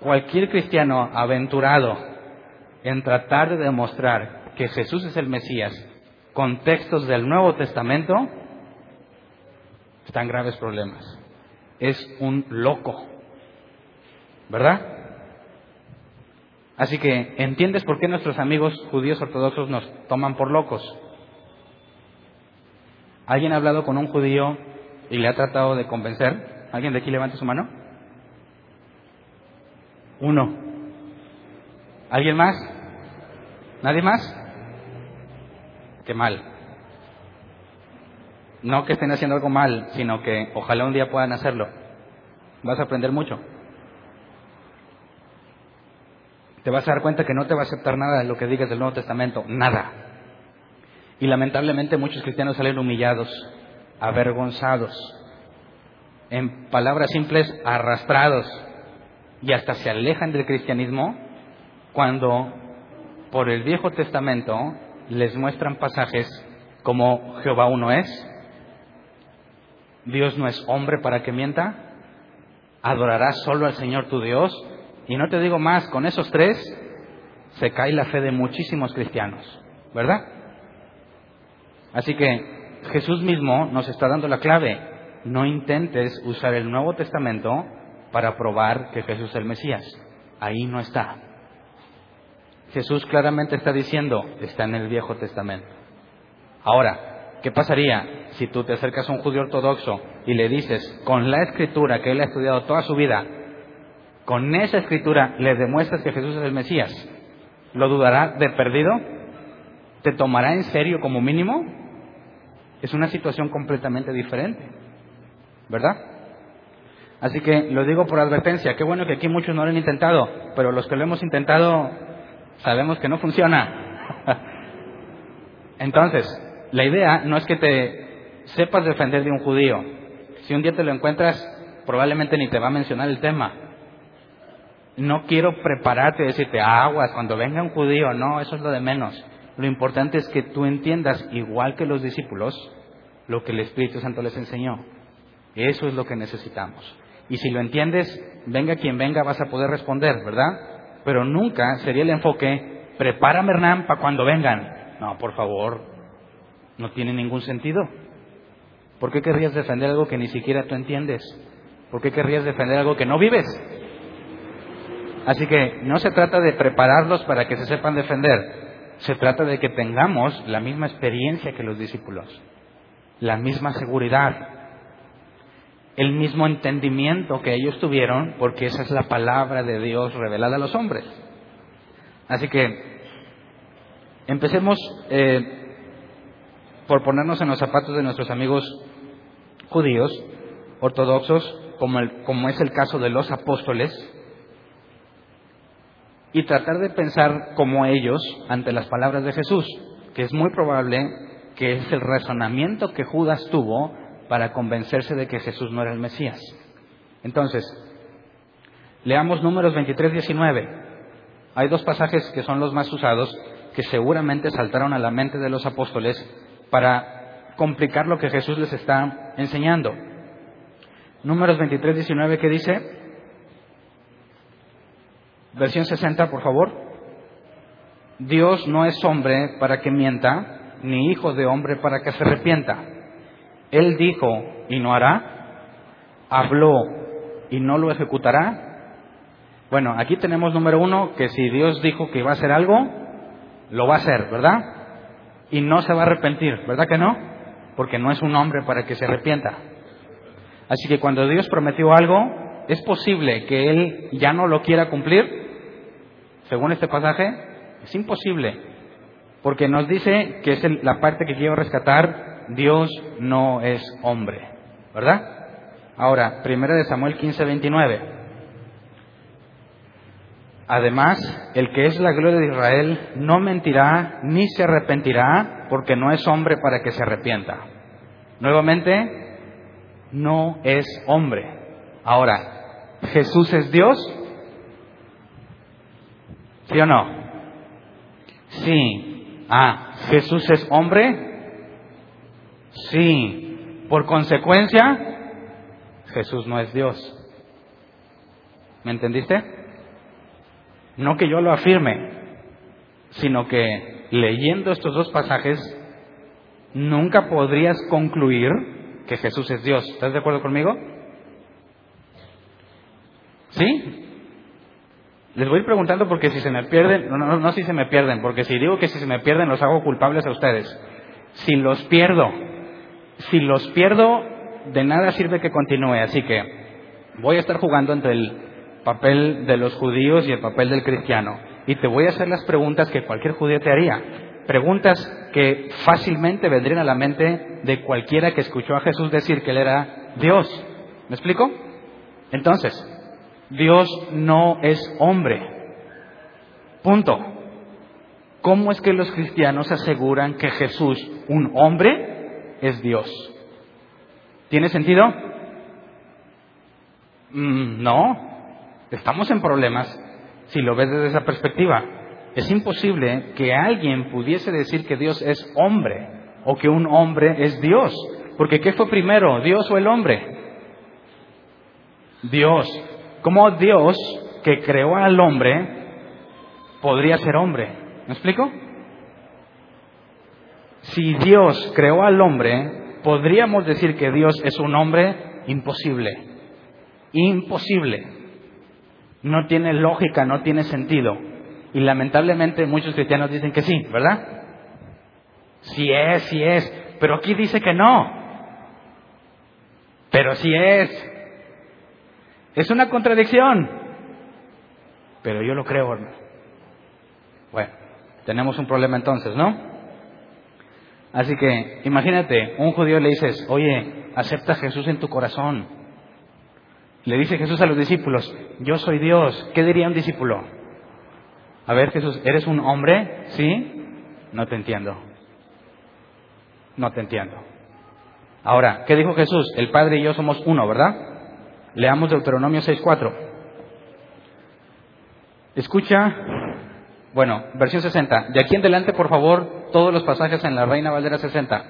Cualquier cristiano aventurado en tratar de demostrar que Jesús es el Mesías con textos del Nuevo Testamento, está en graves problemas. Es un loco. ¿Verdad? Así que, ¿entiendes por qué nuestros amigos judíos ortodoxos nos toman por locos? ¿Alguien ha hablado con un judío y le ha tratado de convencer? ¿Alguien de aquí levante su mano? Uno. ¿Alguien más? ¿Nadie más? Qué mal. No que estén haciendo algo mal, sino que ojalá un día puedan hacerlo. Vas a aprender mucho. Te vas a dar cuenta que no te va a aceptar nada de lo que digas del Nuevo Testamento, nada. Y lamentablemente muchos cristianos salen humillados, avergonzados, en palabras simples, arrastrados, y hasta se alejan del cristianismo cuando por el Viejo Testamento les muestran pasajes como Jehová uno es, Dios no es hombre para que mienta, adorarás solo al Señor tu Dios, y no te digo más, con esos tres se cae la fe de muchísimos cristianos, ¿verdad? Así que Jesús mismo nos está dando la clave. No intentes usar el Nuevo Testamento para probar que Jesús es el Mesías. Ahí no está. Jesús claramente está diciendo, está en el Viejo Testamento. Ahora, ¿qué pasaría si tú te acercas a un judío ortodoxo y le dices, con la escritura que él ha estudiado toda su vida, con esa escritura le demuestras que Jesús es el Mesías, ¿lo dudará de perdido? ¿Te tomará en serio como mínimo? Es una situación completamente diferente, ¿verdad? Así que lo digo por advertencia, qué bueno que aquí muchos no lo han intentado, pero los que lo hemos intentado sabemos que no funciona. *laughs* Entonces, la idea no es que te sepas defender de un judío. Si un día te lo encuentras, probablemente ni te va a mencionar el tema no quiero prepararte y decirte aguas cuando venga un judío, no, eso es lo de menos. Lo importante es que tú entiendas, igual que los discípulos, lo que el Espíritu Santo les enseñó. Eso es lo que necesitamos. Y si lo entiendes, venga quien venga, vas a poder responder, ¿verdad? Pero nunca sería el enfoque, prepárame Hernán para cuando vengan. No, por favor, no tiene ningún sentido. ¿Por qué querrías defender algo que ni siquiera tú entiendes? ¿Por qué querrías defender algo que no vives? Así que no se trata de prepararlos para que se sepan defender, se trata de que tengamos la misma experiencia que los discípulos, la misma seguridad, el mismo entendimiento que ellos tuvieron, porque esa es la palabra de Dios revelada a los hombres. Así que empecemos eh, por ponernos en los zapatos de nuestros amigos judíos, ortodoxos, como, como es el caso de los apóstoles, y tratar de pensar como ellos ante las palabras de Jesús, que es muy probable que es el razonamiento que Judas tuvo para convencerse de que Jesús no era el Mesías. Entonces, leamos números 23, 19. Hay dos pasajes que son los más usados, que seguramente saltaron a la mente de los apóstoles para complicar lo que Jesús les está enseñando. Números 23, 19, ¿qué dice? Versión 60, por favor. Dios no es hombre para que mienta, ni hijo de hombre para que se arrepienta. Él dijo y no hará, habló y no lo ejecutará. Bueno, aquí tenemos número uno, que si Dios dijo que iba a hacer algo, lo va a hacer, ¿verdad? Y no se va a arrepentir, ¿verdad que no? Porque no es un hombre para que se arrepienta. Así que cuando Dios prometió algo, es posible que Él ya no lo quiera cumplir. Según este pasaje, es imposible. Porque nos dice que es la parte que quiero rescatar, Dios no es hombre. ¿Verdad? Ahora, primero de Samuel 15, 29. Además, el que es la gloria de Israel no mentirá ni se arrepentirá porque no es hombre para que se arrepienta. Nuevamente, no es hombre. Ahora, ¿Jesús es Dios? ¿Sí o no? Sí. Ah, ¿Jesús es hombre? Sí. Por consecuencia, Jesús no es Dios. ¿Me entendiste? No que yo lo afirme, sino que leyendo estos dos pasajes nunca podrías concluir que Jesús es Dios. ¿Estás de acuerdo conmigo? ¿Sí? Les voy a ir preguntando porque si se me pierden, no, no, no si se me pierden, porque si digo que si se me pierden los hago culpables a ustedes. Si los pierdo, si los pierdo, de nada sirve que continúe. Así que voy a estar jugando entre el papel de los judíos y el papel del cristiano. Y te voy a hacer las preguntas que cualquier judío te haría. Preguntas que fácilmente vendrían a la mente de cualquiera que escuchó a Jesús decir que Él era Dios. ¿Me explico? Entonces, Dios no es hombre. Punto. ¿Cómo es que los cristianos aseguran que Jesús, un hombre, es Dios? ¿Tiene sentido? Mm, no, Estamos en problemas si lo ves desde esa perspectiva. Es imposible que alguien pudiese decir que Dios es hombre o que un hombre es Dios. Porque ¿qué fue primero, Dios o el hombre? Dios. ¿Cómo Dios que creó al hombre podría ser hombre? ¿Me explico? Si Dios creó al hombre, podríamos decir que Dios es un hombre imposible. Imposible no tiene lógica, no tiene sentido. Y lamentablemente muchos cristianos dicen que sí, ¿verdad? Sí es, sí es, pero aquí dice que no. Pero sí es. Es una contradicción. Pero yo lo creo, hermano. Bueno, tenemos un problema entonces, ¿no? Así que imagínate, un judío le dices, oye, acepta a Jesús en tu corazón. Le dice Jesús a los discípulos, yo soy Dios. ¿Qué diría un discípulo? A ver, Jesús, ¿eres un hombre? ¿Sí? No te entiendo. No te entiendo. Ahora, ¿qué dijo Jesús? El Padre y yo somos uno, ¿verdad? Leamos Deuteronomio 6.4. Escucha, bueno, versión 60. De aquí en adelante, por favor, todos los pasajes en la Reina Valera 60.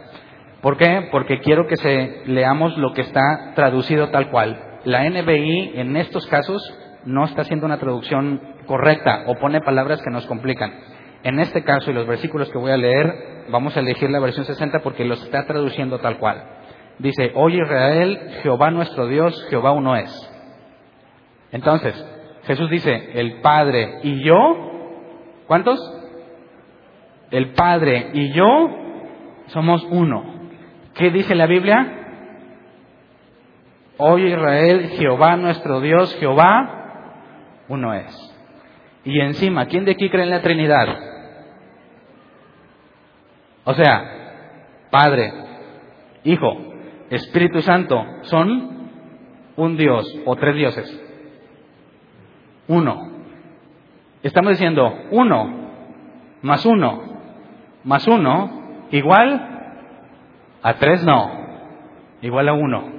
¿Por qué? Porque quiero que se leamos lo que está traducido tal cual la NBI en estos casos no está haciendo una traducción correcta o pone palabras que nos complican. En este caso y los versículos que voy a leer, vamos a elegir la versión 60 porque los está traduciendo tal cual. Dice, oye Israel, Jehová nuestro Dios, Jehová uno es. Entonces, Jesús dice, el Padre y yo, ¿cuántos? El Padre y yo somos uno. ¿Qué dice la Biblia? Oye Israel, Jehová nuestro Dios, Jehová, uno es. Y encima, ¿quién de aquí cree en la Trinidad? O sea, Padre, Hijo, Espíritu Santo, son un Dios o tres dioses. Uno. Estamos diciendo uno más uno más uno igual a tres no, igual a uno.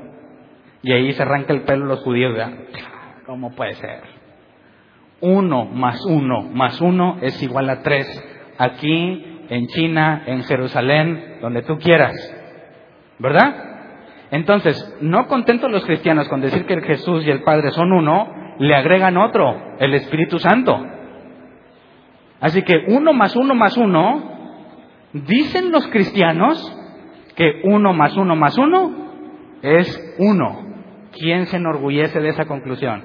Y ahí se arranca el pelo los judíos, ¿Cómo puede ser? Uno más uno más uno es igual a tres. Aquí, en China, en Jerusalén, donde tú quieras. ¿Verdad? Entonces, no contentos los cristianos con decir que Jesús y el Padre son uno, le agregan otro, el Espíritu Santo. Así que uno más uno más uno Dicen los cristianos que uno más uno más uno es uno. ¿Quién se enorgullece de esa conclusión?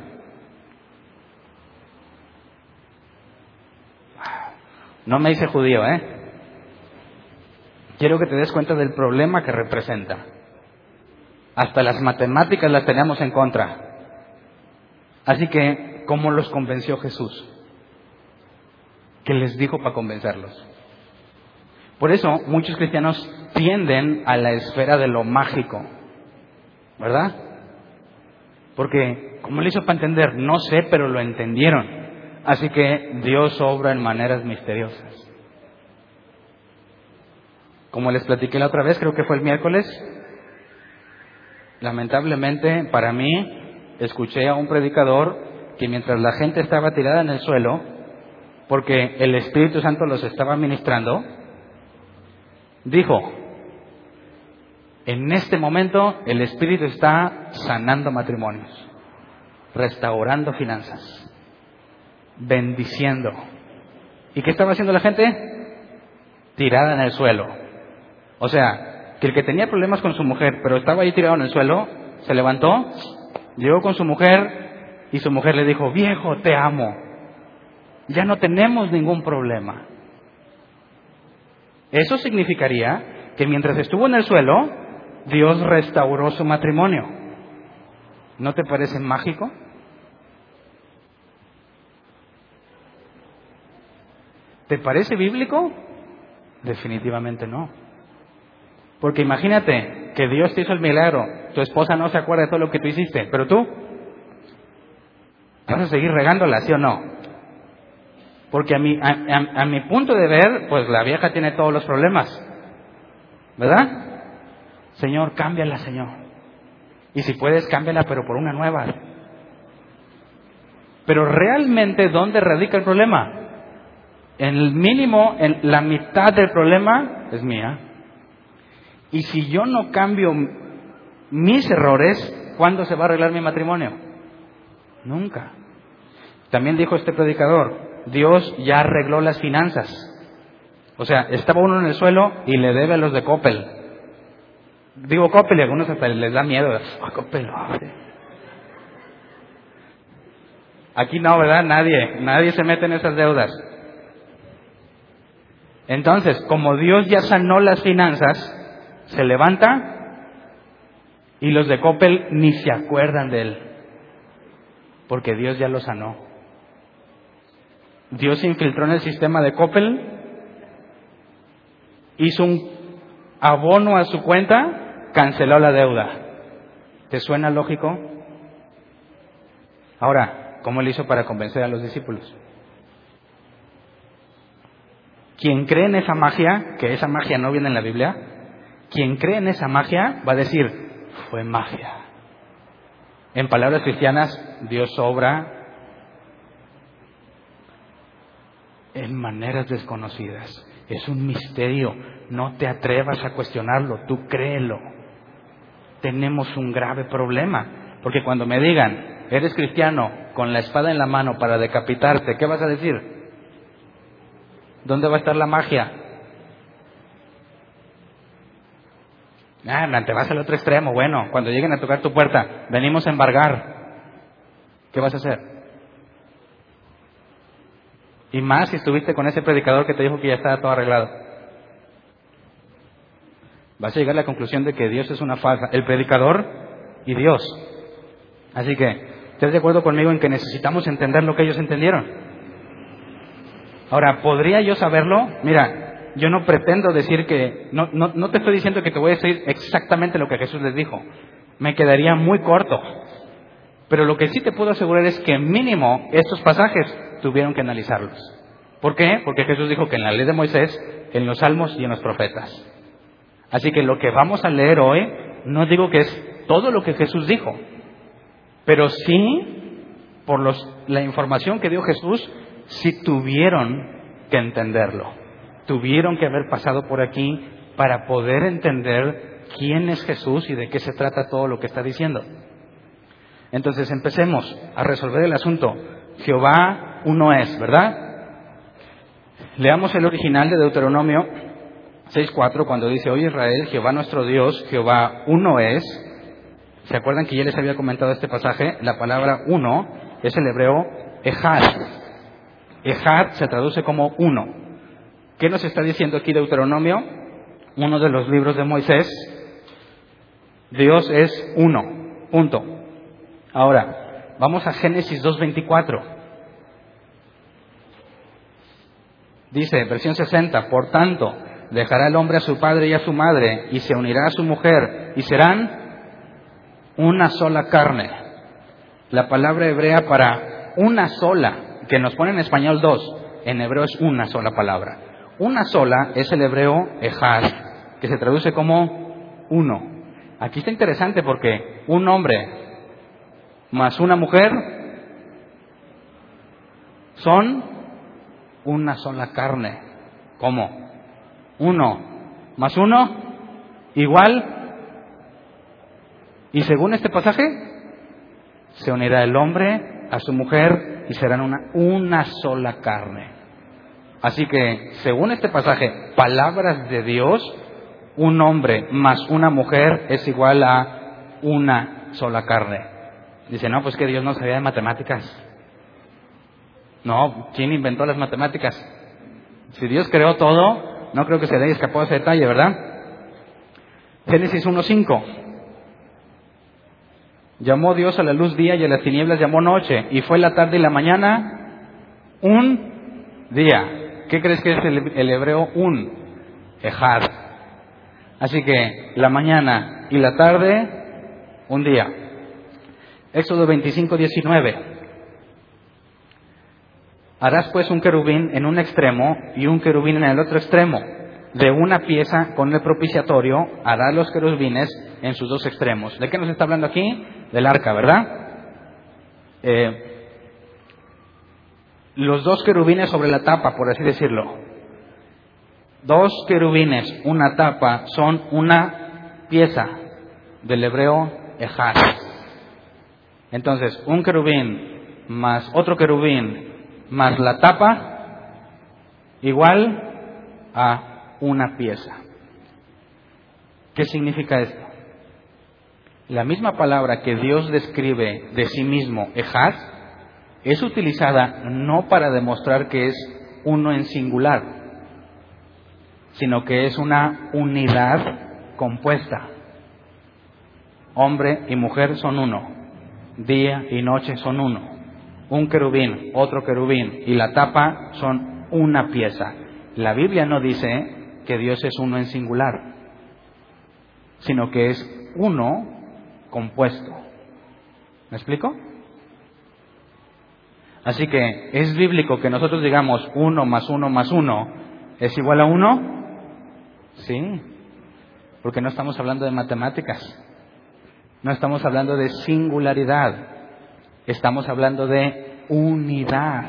No me dice judío, ¿eh? Quiero que te des cuenta del problema que representa. Hasta las matemáticas las tenemos en contra. Así que, ¿cómo los convenció Jesús? ¿Qué les dijo para convencerlos? Por eso muchos cristianos tienden a la esfera de lo mágico, ¿verdad? Porque, como le hizo para entender? No sé, pero lo entendieron. Así que Dios obra en maneras misteriosas. Como les platiqué la otra vez, creo que fue el miércoles, lamentablemente para mí escuché a un predicador que mientras la gente estaba tirada en el suelo, porque el Espíritu Santo los estaba ministrando, dijo, en este momento el Espíritu está sanando matrimonios, restaurando finanzas, bendiciendo. ¿Y qué estaba haciendo la gente? Tirada en el suelo. O sea, que el que tenía problemas con su mujer, pero estaba ahí tirado en el suelo, se levantó, llegó con su mujer y su mujer le dijo, viejo, te amo. Ya no tenemos ningún problema. Eso significaría que mientras estuvo en el suelo, Dios restauró su matrimonio. ¿No te parece mágico? ¿Te parece bíblico? Definitivamente no. Porque imagínate que Dios te hizo el milagro, tu esposa no se acuerda de todo lo que tú hiciste, pero tú vas a seguir regándola, ¿sí o no? Porque a mi, a, mi punto de ver, pues la vieja tiene todos los problemas. ¿Verdad? Señor, cámbiala, Señor. Y si puedes, cámbiala, pero por una nueva. Pero realmente, ¿dónde radica el problema? En el mínimo, en la mitad del problema es mía. Y si yo no cambio mis errores, ¿cuándo se va a arreglar mi matrimonio? Nunca. También dijo este predicador, Dios ya arregló las finanzas. O sea, estaba uno en el suelo y le debe a los de Coppel. Digo Coppel y algunos hasta les da miedo. Oh, Coppel, Aquí no, ¿verdad? Nadie, nadie se mete en esas deudas. Entonces, como Dios ya sanó las finanzas, se levanta y los de Coppel ni se acuerdan de él, porque Dios ya lo sanó. Dios se infiltró en el sistema de Coppel, hizo un abono a su cuenta, canceló la deuda. ¿Te suena lógico? Ahora, ¿cómo le hizo para convencer a los discípulos? Quien cree en esa magia, que esa magia no viene en la Biblia, quien cree en esa magia va a decir, fue magia. En palabras cristianas, Dios obra en maneras desconocidas. Es un misterio. No te atrevas a cuestionarlo, tú créelo. Tenemos un grave problema. Porque cuando me digan, eres cristiano con la espada en la mano para decapitarte, ¿qué vas a decir? ¿Dónde va a estar la magia? Ah, te vas al otro extremo. Bueno, cuando lleguen a tocar tu puerta, venimos a embargar. ¿Qué vas a hacer? Y más si estuviste con ese predicador que te dijo que ya estaba todo arreglado. Vas a llegar a la conclusión de que Dios es una falsa. El predicador y Dios. Así que, ¿estás de acuerdo conmigo en que necesitamos entender lo que ellos entendieron? Ahora, ¿podría yo saberlo? Mira, yo no pretendo decir que, no, no, no te estoy diciendo que te voy a decir exactamente lo que Jesús les dijo. Me quedaría muy corto. Pero lo que sí te puedo asegurar es que mínimo estos pasajes tuvieron que analizarlos. ¿Por qué? Porque Jesús dijo que en la ley de Moisés, en los salmos y en los profetas. Así que lo que vamos a leer hoy, no digo que es todo lo que Jesús dijo, pero sí, por los, la información que dio Jesús, sí tuvieron que entenderlo. Tuvieron que haber pasado por aquí para poder entender quién es Jesús y de qué se trata todo lo que está diciendo. Entonces empecemos a resolver el asunto. Jehová uno es, ¿verdad? Leamos el original de Deuteronomio, 6.4, cuando dice, oye Israel, Jehová nuestro Dios, Jehová uno es, ¿se acuerdan que ya les había comentado este pasaje? La palabra uno es el hebreo Ejad. Ejad se traduce como uno. ¿Qué nos está diciendo aquí Deuteronomio? Uno de los libros de Moisés. Dios es uno. Punto. Ahora, vamos a Génesis 2.24. Dice, versión 60, por tanto, dejará el hombre a su padre y a su madre, y se unirá a su mujer, y serán una sola carne. La palabra hebrea para una sola, que nos pone en español dos, en hebreo es una sola palabra. Una sola es el hebreo ejad, que se traduce como uno. Aquí está interesante porque un hombre más una mujer son una sola carne. ¿Cómo? Uno más uno igual. Y según este pasaje, se unirá el hombre a su mujer y serán una, una sola carne. Así que, según este pasaje, palabras de Dios, un hombre más una mujer es igual a una sola carne. Dice, no, pues que Dios no sabía de matemáticas. No, ¿quién inventó las matemáticas? Si Dios creó todo, no creo que se le haya escapado ese detalle, ¿verdad? Génesis 1.5. Llamó Dios a la luz día y a las tinieblas llamó noche. Y fue la tarde y la mañana un día. ¿Qué crees que es el, hebreo un? Ejad. Así que la mañana y la tarde, un día. Éxodo 25, 19. Harás pues un querubín en un extremo y un querubín en el otro extremo. De una pieza con el propiciatorio harás los querubines en sus dos extremos. ¿De qué nos está hablando aquí? Del arca, ¿verdad? Eh, los dos querubines sobre la tapa, por así decirlo. Dos querubines, una tapa, son una pieza del hebreo ejad. Entonces, un querubín más otro querubín más la tapa igual a una pieza. ¿Qué significa esto? La misma palabra que Dios describe de sí mismo, Ejad, es utilizada no para demostrar que es uno en singular, sino que es una unidad compuesta. Hombre y mujer son uno, día y noche son uno un querubín, otro querubín y la tapa son una pieza. La Biblia no dice que Dios es uno en singular, sino que es uno compuesto. ¿Me explico? Así que es bíblico que nosotros digamos uno más uno más uno es igual a uno. Sí, porque no estamos hablando de matemáticas, no estamos hablando de singularidad, Estamos hablando de unidad.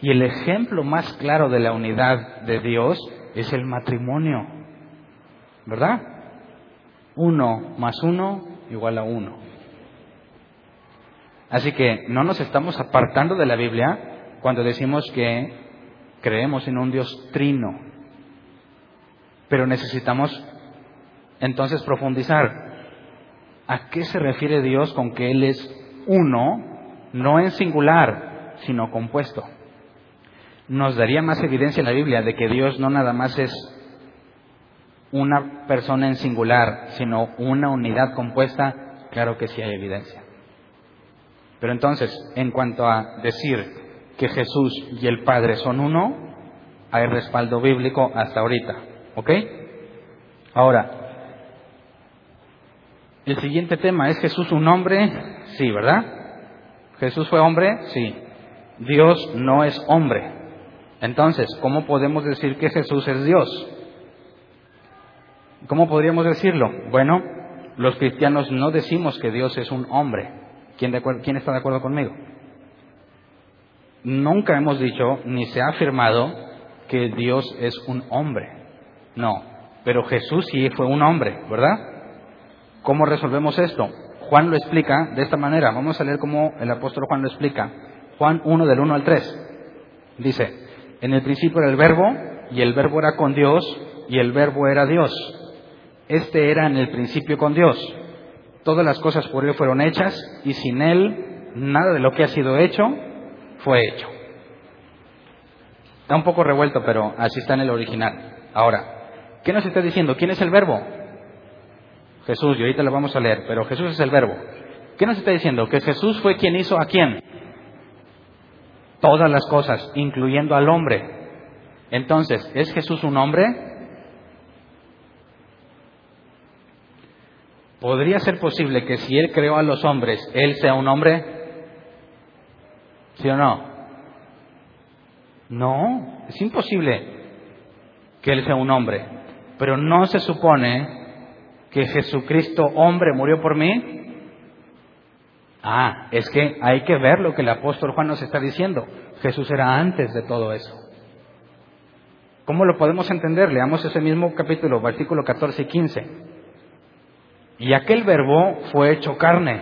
Y el ejemplo más claro de la unidad de Dios es el matrimonio. ¿Verdad? Uno más uno igual a uno. Así que no nos estamos apartando de la Biblia cuando decimos que creemos en un Dios trino. Pero necesitamos entonces profundizar. ¿A qué se refiere Dios con que Él es uno, no en singular, sino compuesto. Nos daría más evidencia en la Biblia de que Dios no nada más es una persona en singular, sino una unidad compuesta, claro que sí hay evidencia. Pero entonces, en cuanto a decir que Jesús y el Padre son uno, hay respaldo bíblico hasta ahorita. ¿Ok? Ahora, el siguiente tema es Jesús un hombre, sí, ¿verdad? Jesús fue hombre, sí. Dios no es hombre. Entonces, ¿cómo podemos decir que Jesús es Dios? ¿Cómo podríamos decirlo? Bueno, los cristianos no decimos que Dios es un hombre. ¿Quién, ¿Quién está de acuerdo conmigo? Nunca hemos dicho ni se ha afirmado que Dios es un hombre. No, pero Jesús sí fue un hombre, ¿verdad? ¿Cómo resolvemos esto? Juan lo explica de esta manera. Vamos a leer cómo el apóstol Juan lo explica. Juan 1 del 1 al 3. Dice, en el principio era el verbo y el verbo era con Dios y el verbo era Dios. Este era en el principio con Dios. Todas las cosas por Él fueron hechas y sin Él nada de lo que ha sido hecho fue hecho. Está un poco revuelto, pero así está en el original. Ahora, ¿qué nos está diciendo? ¿Quién es el verbo? Jesús, y ahorita lo vamos a leer, pero Jesús es el verbo. ¿Qué nos está diciendo? Que Jesús fue quien hizo a quién? Todas las cosas, incluyendo al hombre. Entonces, ¿es Jesús un hombre? ¿Podría ser posible que si Él creó a los hombres, Él sea un hombre? ¿Sí o no? No, es imposible que Él sea un hombre. Pero no se supone que Jesucristo hombre murió por mí. Ah, es que hay que ver lo que el apóstol Juan nos está diciendo. Jesús era antes de todo eso. ¿Cómo lo podemos entender? Leamos ese mismo capítulo, versículo 14 y 15. Y aquel verbo fue hecho carne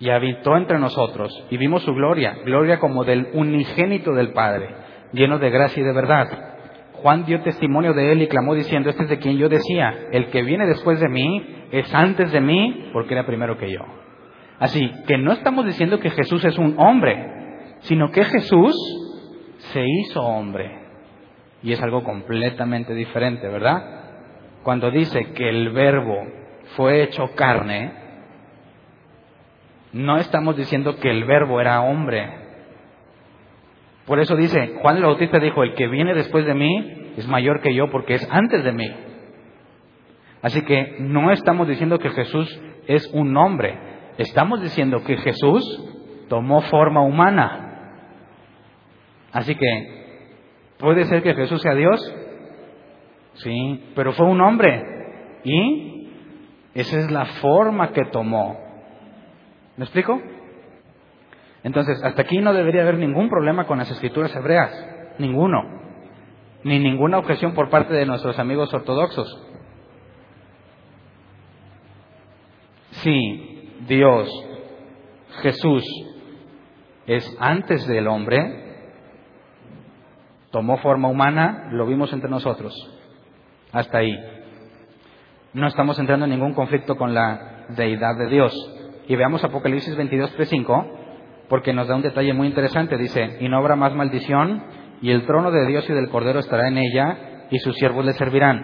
y habitó entre nosotros y vimos su gloria, gloria como del unigénito del Padre, lleno de gracia y de verdad. Juan dio testimonio de él y clamó diciendo, este es de quien yo decía, el que viene después de mí es antes de mí porque era primero que yo. Así que no estamos diciendo que Jesús es un hombre, sino que Jesús se hizo hombre. Y es algo completamente diferente, ¿verdad? Cuando dice que el verbo fue hecho carne, no estamos diciendo que el verbo era hombre. Por eso dice, Juan el Bautista dijo, el que viene después de mí es mayor que yo porque es antes de mí. Así que no estamos diciendo que Jesús es un hombre, estamos diciendo que Jesús tomó forma humana. Así que ¿Puede ser que Jesús sea Dios? Sí, pero fue un hombre. Y esa es la forma que tomó. ¿Me explico? Entonces, hasta aquí no debería haber ningún problema con las escrituras hebreas. Ninguno. Ni ninguna objeción por parte de nuestros amigos ortodoxos. Si Dios, Jesús, es antes del hombre, Tomó forma humana, lo vimos entre nosotros. Hasta ahí. No estamos entrando en ningún conflicto con la deidad de Dios. Y veamos Apocalipsis 22, 5, porque nos da un detalle muy interesante. Dice, y no habrá más maldición, y el trono de Dios y del Cordero estará en ella, y sus siervos le servirán.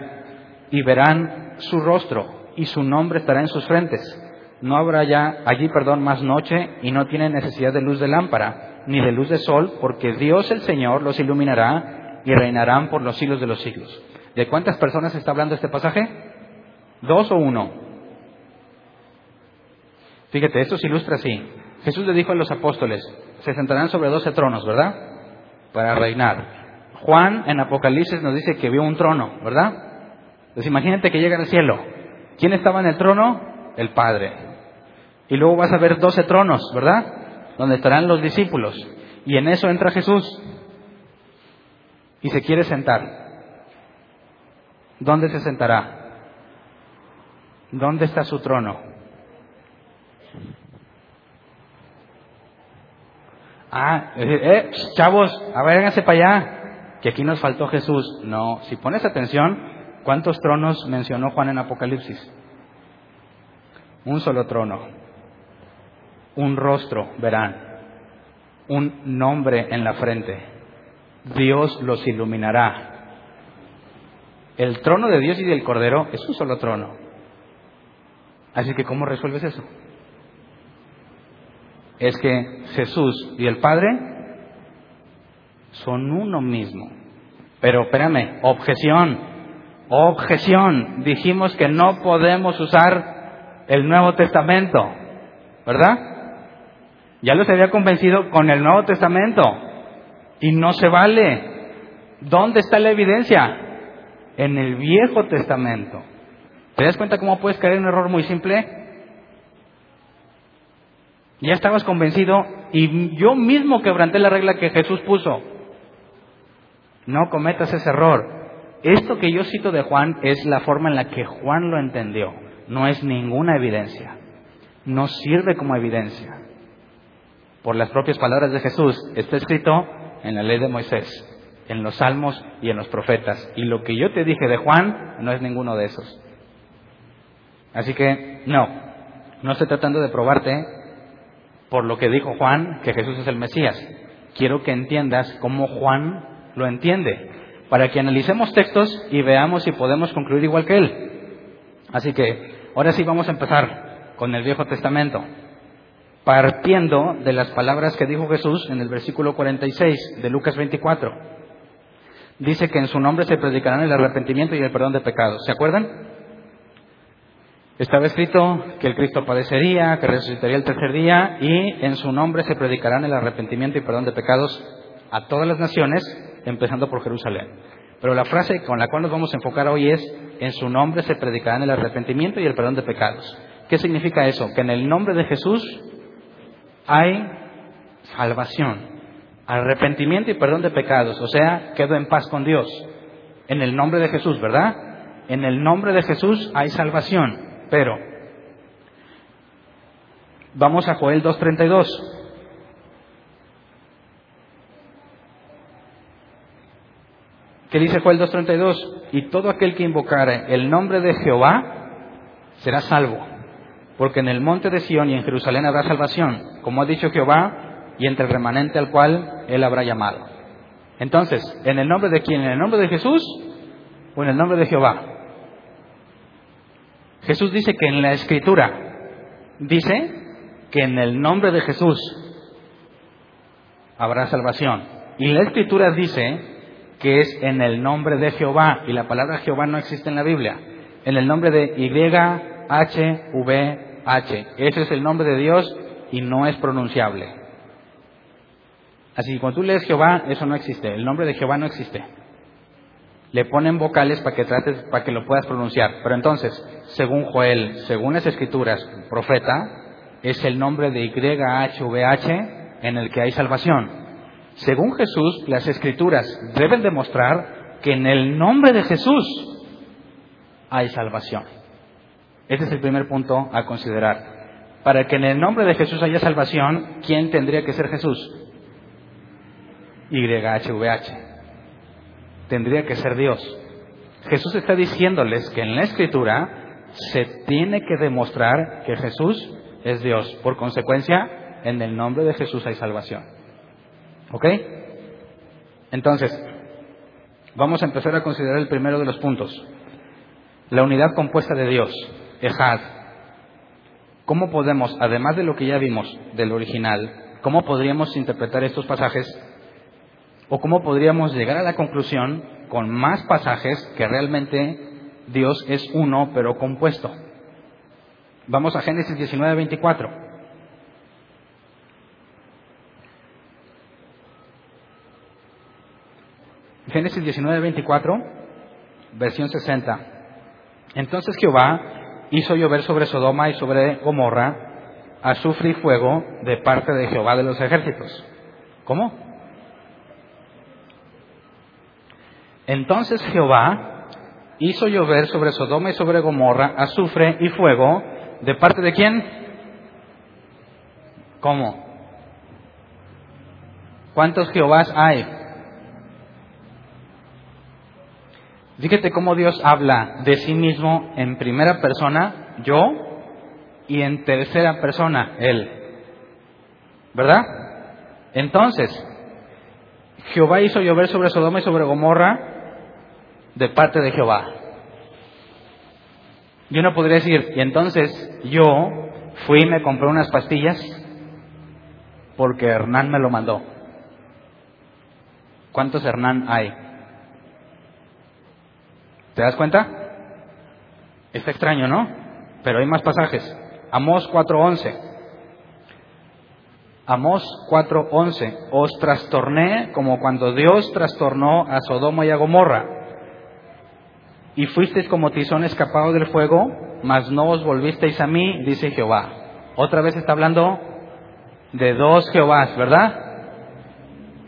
Y verán su rostro, y su nombre estará en sus frentes. No habrá ya allí, perdón, más noche, y no tienen necesidad de luz de lámpara ni de luz de sol, porque Dios el Señor los iluminará y reinarán por los siglos de los siglos. ¿De cuántas personas está hablando este pasaje? ¿Dos o uno? Fíjate, esto se ilustra así. Jesús le dijo a los apóstoles, se sentarán sobre doce tronos, ¿verdad? Para reinar. Juan en Apocalipsis nos dice que vio un trono, ¿verdad? Entonces imagínate que llega al cielo. ¿Quién estaba en el trono? El Padre. Y luego vas a ver doce tronos, ¿verdad? donde estarán los discípulos. Y en eso entra Jesús y se quiere sentar. ¿Dónde se sentará? ¿Dónde está su trono? Ah, eh, eh chavos, a ver, para allá, que aquí nos faltó Jesús. No, si pones atención, ¿cuántos tronos mencionó Juan en Apocalipsis? Un solo trono un rostro verán, un nombre en la frente. Dios los iluminará. El trono de Dios y del Cordero es un solo trono. Así que, ¿cómo resuelves eso? Es que Jesús y el Padre son uno mismo. Pero espérame, objeción, objeción. Dijimos que no podemos usar el Nuevo Testamento, ¿verdad? Ya los había convencido con el Nuevo Testamento. Y no se vale. ¿Dónde está la evidencia? En el Viejo Testamento. ¿Te das cuenta cómo puedes caer en un error muy simple? Ya estabas convencido y yo mismo quebranté la regla que Jesús puso. No cometas ese error. Esto que yo cito de Juan es la forma en la que Juan lo entendió. No es ninguna evidencia. No sirve como evidencia por las propias palabras de Jesús, está escrito en la ley de Moisés. en los salmos y en los profetas. Y lo que yo te dije de Juan no es ninguno de esos. Así que no, no estoy tratando de probarte por lo que dijo Juan que Jesús es el Mesías. Quiero que entiendas cómo Juan lo entiende, para que analicemos textos y veamos si podemos concluir igual que él. Así que ahora sí vamos a empezar con el Viejo Testamento, partiendo de las palabras que dijo Jesús en el versículo 46 de Lucas 24. Dice que en su nombre se predicarán el arrepentimiento y el perdón de pecados. ¿Se acuerdan? Estaba escrito que el Cristo padecería, que resucitaría el tercer día y en su nombre se predicarán el arrepentimiento y perdón de pecados a todas las naciones, empezando por Jerusalén. Pero la frase con la cual nos vamos a enfocar hoy es, en su nombre se predicarán el arrepentimiento y el perdón de pecados. ¿Qué significa eso? Que en el nombre de Jesús hay salvación, arrepentimiento y perdón de pecados, o sea, quedo en paz con Dios. En el nombre de Jesús, ¿verdad? En el nombre de Jesús hay salvación. Pero, vamos a Joel 2.32. ¿Qué dice Joel 2.32? Y todo aquel que invocare el nombre de Jehová será salvo, porque en el monte de Sión y en Jerusalén habrá salvación, como ha dicho Jehová, y entre el remanente al cual él habrá llamado. Entonces, ¿en el nombre de quién? ¿En el nombre de Jesús o en el nombre de Jehová? Jesús dice que en la escritura dice que en el nombre de Jesús habrá salvación. Y la escritura dice que es en el nombre de Jehová. Y la palabra Jehová no existe en la Biblia. En el nombre de YHVH. Ese es el nombre de Dios y no es pronunciable. Así que cuando tú lees Jehová, eso no existe. El nombre de Jehová no existe le ponen vocales para que trates, para que lo puedas pronunciar. Pero entonces, según Joel, según las escrituras, profeta, es el nombre de YHVH en el que hay salvación. Según Jesús, las escrituras deben demostrar que en el nombre de Jesús hay salvación. Ese es el primer punto a considerar. Para que en el nombre de Jesús haya salvación, ¿quién tendría que ser Jesús? YHVH tendría que ser Dios. Jesús está diciéndoles que en la escritura se tiene que demostrar que Jesús es Dios. Por consecuencia, en el nombre de Jesús hay salvación. ¿Ok? Entonces, vamos a empezar a considerar el primero de los puntos. La unidad compuesta de Dios, Ejad. ¿Cómo podemos, además de lo que ya vimos del original, cómo podríamos interpretar estos pasajes ¿O cómo podríamos llegar a la conclusión con más pasajes que realmente Dios es uno pero compuesto? Vamos a Génesis 19, 24. Génesis 19, 24, versión 60. Entonces Jehová hizo llover sobre Sodoma y sobre Gomorra azufre y fuego de parte de Jehová de los ejércitos. ¿Cómo? Entonces Jehová hizo llover sobre Sodoma y sobre Gomorra azufre y fuego. ¿De parte de quién? ¿Cómo? ¿Cuántos Jehovás hay? Fíjate cómo Dios habla de sí mismo en primera persona, yo, y en tercera persona, Él. ¿Verdad? Entonces, Jehová hizo llover sobre Sodoma y sobre Gomorra de parte de Jehová. Yo no podría decir, y entonces yo fui y me compré unas pastillas porque Hernán me lo mandó. ¿Cuántos Hernán hay? ¿Te das cuenta? Está extraño, ¿no? Pero hay más pasajes. Amós 4.11. Amós 4.11. Os trastorné como cuando Dios trastornó a Sodoma y a Gomorra y fuisteis como tizón escapado del fuego, mas no os volvisteis a mí, dice Jehová. Otra vez está hablando de dos Jehovás, ¿verdad?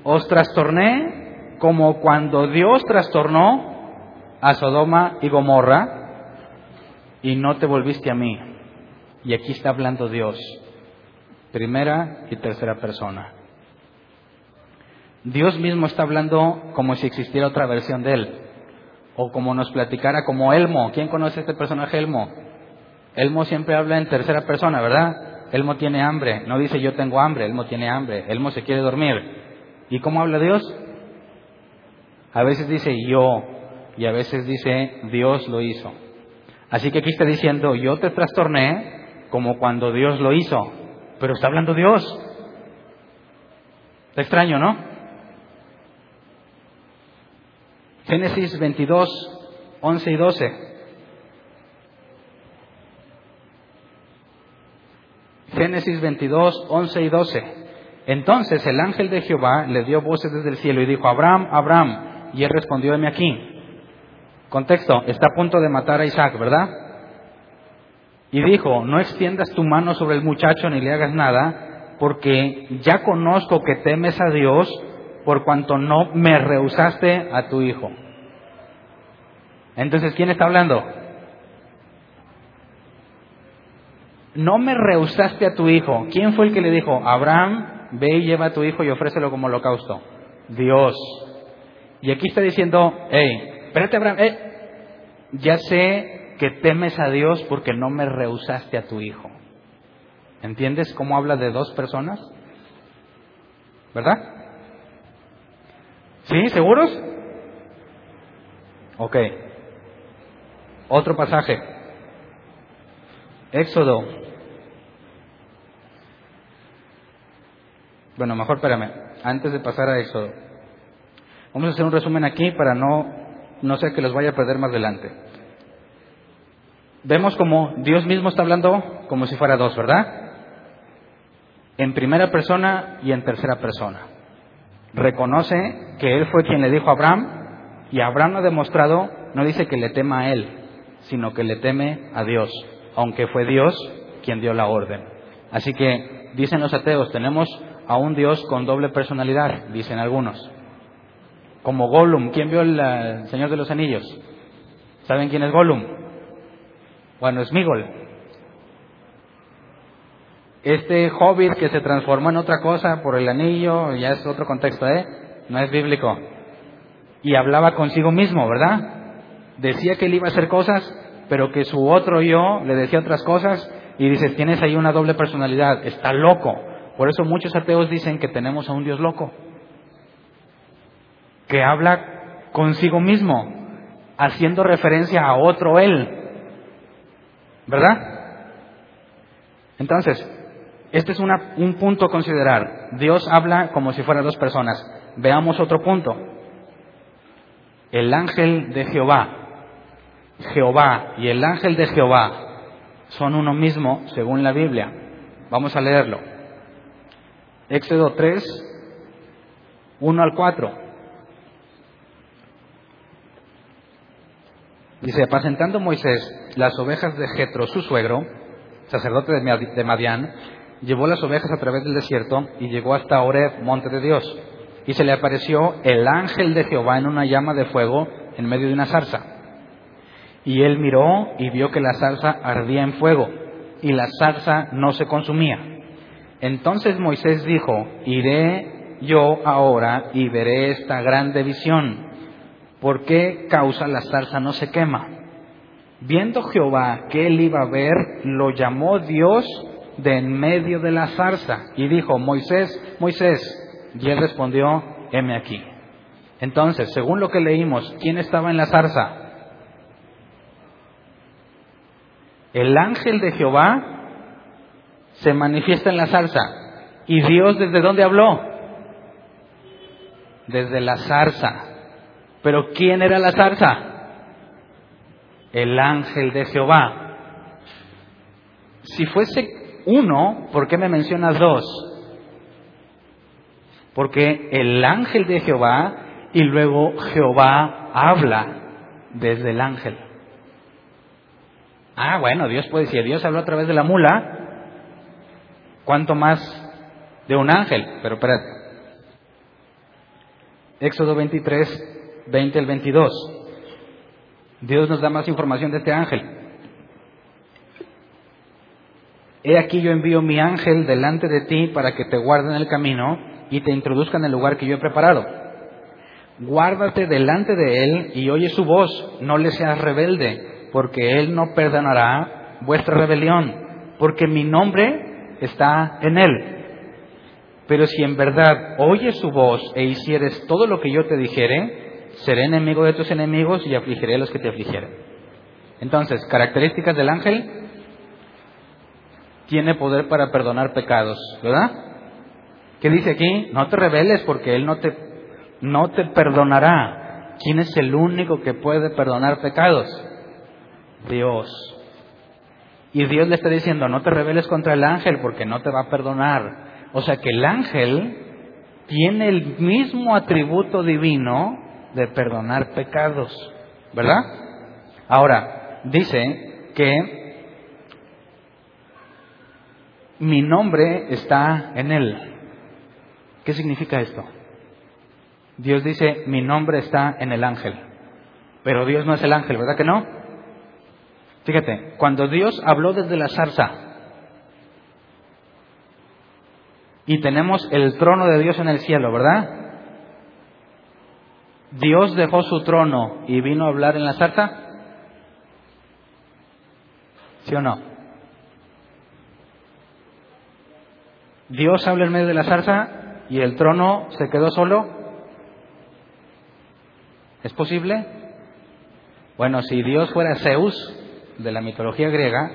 Os trastorné como cuando Dios trastornó a Sodoma y Gomorra y no te volviste a mí. Y aquí está hablando Dios, primera y tercera persona. Dios mismo está hablando como si existiera otra versión de Él. O como nos platicara como Elmo. ¿Quién conoce este personaje Elmo? Elmo siempre habla en tercera persona, ¿verdad? Elmo tiene hambre. No dice yo tengo hambre, Elmo tiene hambre. Elmo se quiere dormir. ¿Y cómo habla Dios? A veces dice yo y a veces dice Dios lo hizo. Así que aquí está diciendo yo te trastorné como cuando Dios lo hizo. Pero está hablando Dios. Está extraño, ¿no? Génesis 22, 11 y 12. Génesis 22, 11 y 12. Entonces el ángel de Jehová le dio voces desde el cielo y dijo, Abraham, Abraham. Y él respondió, heme aquí. Contexto, está a punto de matar a Isaac, ¿verdad? Y dijo, no extiendas tu mano sobre el muchacho ni le hagas nada, porque ya conozco que temes a Dios por cuanto no me rehusaste a tu hijo. Entonces, ¿quién está hablando? No me rehusaste a tu hijo. ¿Quién fue el que le dijo, Abraham, ve y lleva a tu hijo y ofrécelo como holocausto? Dios. Y aquí está diciendo, hey, espérate Abraham, eh, ya sé que temes a Dios porque no me rehusaste a tu hijo. ¿Entiendes cómo habla de dos personas? ¿Verdad? ¿Sí? ¿Seguros? Ok. Otro pasaje. Éxodo. Bueno, mejor espérame. Antes de pasar a Éxodo. Vamos a hacer un resumen aquí para no, no sé que los vaya a perder más adelante. Vemos como Dios mismo está hablando como si fuera dos, ¿verdad? En primera persona y en tercera persona. Reconoce que Él fue quien le dijo a Abraham y Abraham ha demostrado, no dice que le tema a Él, sino que le teme a Dios, aunque fue Dios quien dio la orden. Así que, dicen los ateos, tenemos a un Dios con doble personalidad, dicen algunos. Como Gollum, ¿quién vio el, Señor de los Anillos? ¿Saben quién es Gollum? Bueno, es Migol. Este hobbit que se transformó en otra cosa por el anillo, ya es otro contexto, ¿eh? No es bíblico. Y hablaba consigo mismo, ¿verdad? Decía que él iba a hacer cosas, pero que su otro yo le decía otras cosas y dice, tienes ahí una doble personalidad, está loco. Por eso muchos ateos dicen que tenemos a un Dios loco, que habla consigo mismo, haciendo referencia a otro él. ¿Verdad? Entonces, este es un punto a considerar. Dios habla como si fueran dos personas. Veamos otro punto. El ángel de Jehová. Jehová y el ángel de Jehová son uno mismo según la Biblia. Vamos a leerlo. Éxodo 3, 1 al 4. Dice, apacentando Moisés las ovejas de Jetro, su suegro, sacerdote de Madián, llevó las ovejas a través del desierto y llegó hasta Oreb, monte de Dios. Y se le apareció el ángel de Jehová en una llama de fuego en medio de una zarza. Y él miró y vio que la zarza ardía en fuego y la zarza no se consumía. Entonces Moisés dijo, iré yo ahora y veré esta grande visión. ¿Por qué causa la zarza no se quema? Viendo Jehová que él iba a ver, lo llamó Dios de en medio de la zarza y dijo, Moisés, Moisés. Y él respondió, heme aquí. Entonces, según lo que leímos, ¿quién estaba en la zarza? El ángel de Jehová se manifiesta en la zarza. ¿Y Dios desde dónde habló? Desde la zarza. Pero ¿quién era la zarza? El ángel de Jehová. Si fuese uno, ¿por qué me mencionas dos? Porque el ángel de Jehová y luego Jehová habla desde el ángel. Ah, bueno, Dios puede decir, Dios habló a través de la mula, ¿cuánto más de un ángel? Pero espérate. Éxodo 23, 20 al 22. Dios nos da más información de este ángel. He aquí yo envío mi ángel delante de ti para que te guarde en el camino y te introduzca en el lugar que yo he preparado. Guárdate delante de él y oye su voz, no le seas rebelde, porque él no perdonará vuestra rebelión, porque mi nombre está en él. Pero si en verdad oyes su voz e hicieres todo lo que yo te dijere, seré enemigo de tus enemigos y afligiré a los que te afligieren. Entonces, características del ángel, tiene poder para perdonar pecados, ¿verdad? ¿Qué dice aquí? No te rebeles porque Él no te, no te perdonará. ¿Quién es el único que puede perdonar pecados? Dios. Y Dios le está diciendo, no te rebeles contra el ángel porque no te va a perdonar. O sea que el ángel tiene el mismo atributo divino de perdonar pecados, ¿verdad? Ahora, dice que mi nombre está en él. ¿Qué significa esto? Dios dice, mi nombre está en el ángel. Pero Dios no es el ángel, ¿verdad que no? Fíjate, cuando Dios habló desde la zarza y tenemos el trono de Dios en el cielo, ¿verdad? Dios dejó su trono y vino a hablar en la zarza. ¿Sí o no? Dios habla en medio de la zarza y el trono se quedó solo. ¿Es posible? Bueno, si Dios fuera Zeus de la mitología griega,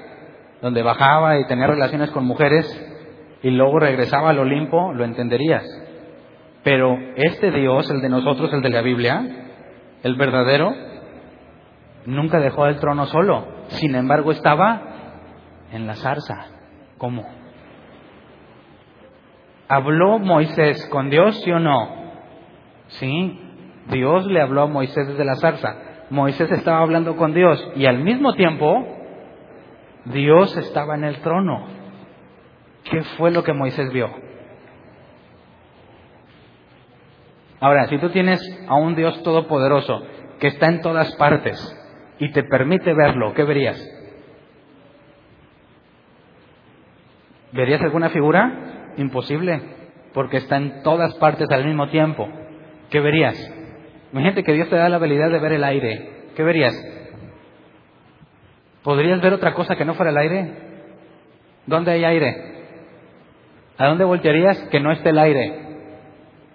donde bajaba y tenía relaciones con mujeres y luego regresaba al Olimpo, lo entenderías. Pero este Dios, el de nosotros, el de la Biblia, el verdadero, nunca dejó el trono solo. Sin embargo, estaba en la zarza. ¿Cómo? ¿Habló Moisés con Dios, sí o no? Sí, Dios le habló a Moisés desde la zarza. Moisés estaba hablando con Dios y al mismo tiempo Dios estaba en el trono. ¿Qué fue lo que Moisés vio? Ahora, si tú tienes a un Dios todopoderoso que está en todas partes y te permite verlo, ¿qué verías? ¿Verías alguna figura? Imposible, porque está en todas partes al mismo tiempo. ¿Qué verías? Imagínate que Dios te da la habilidad de ver el aire. ¿Qué verías? ¿Podrías ver otra cosa que no fuera el aire? ¿Dónde hay aire? ¿A dónde voltearías que no esté el aire?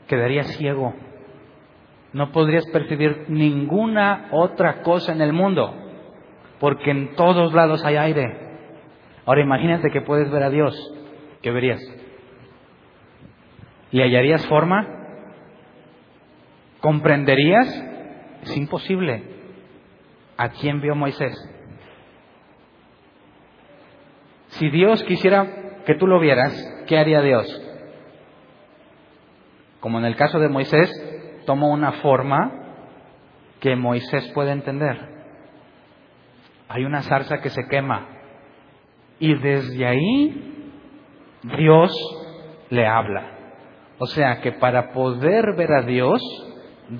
Quedarías ciego. No podrías percibir ninguna otra cosa en el mundo, porque en todos lados hay aire. Ahora imagínate que puedes ver a Dios. ¿Qué verías? ¿Le hallarías forma? ¿Comprenderías? Es imposible. ¿A quién vio Moisés? Si Dios quisiera que tú lo vieras, ¿qué haría Dios? Como en el caso de Moisés, tomó una forma que Moisés puede entender. Hay una zarza que se quema y desde ahí Dios le habla. O sea que para poder ver a Dios,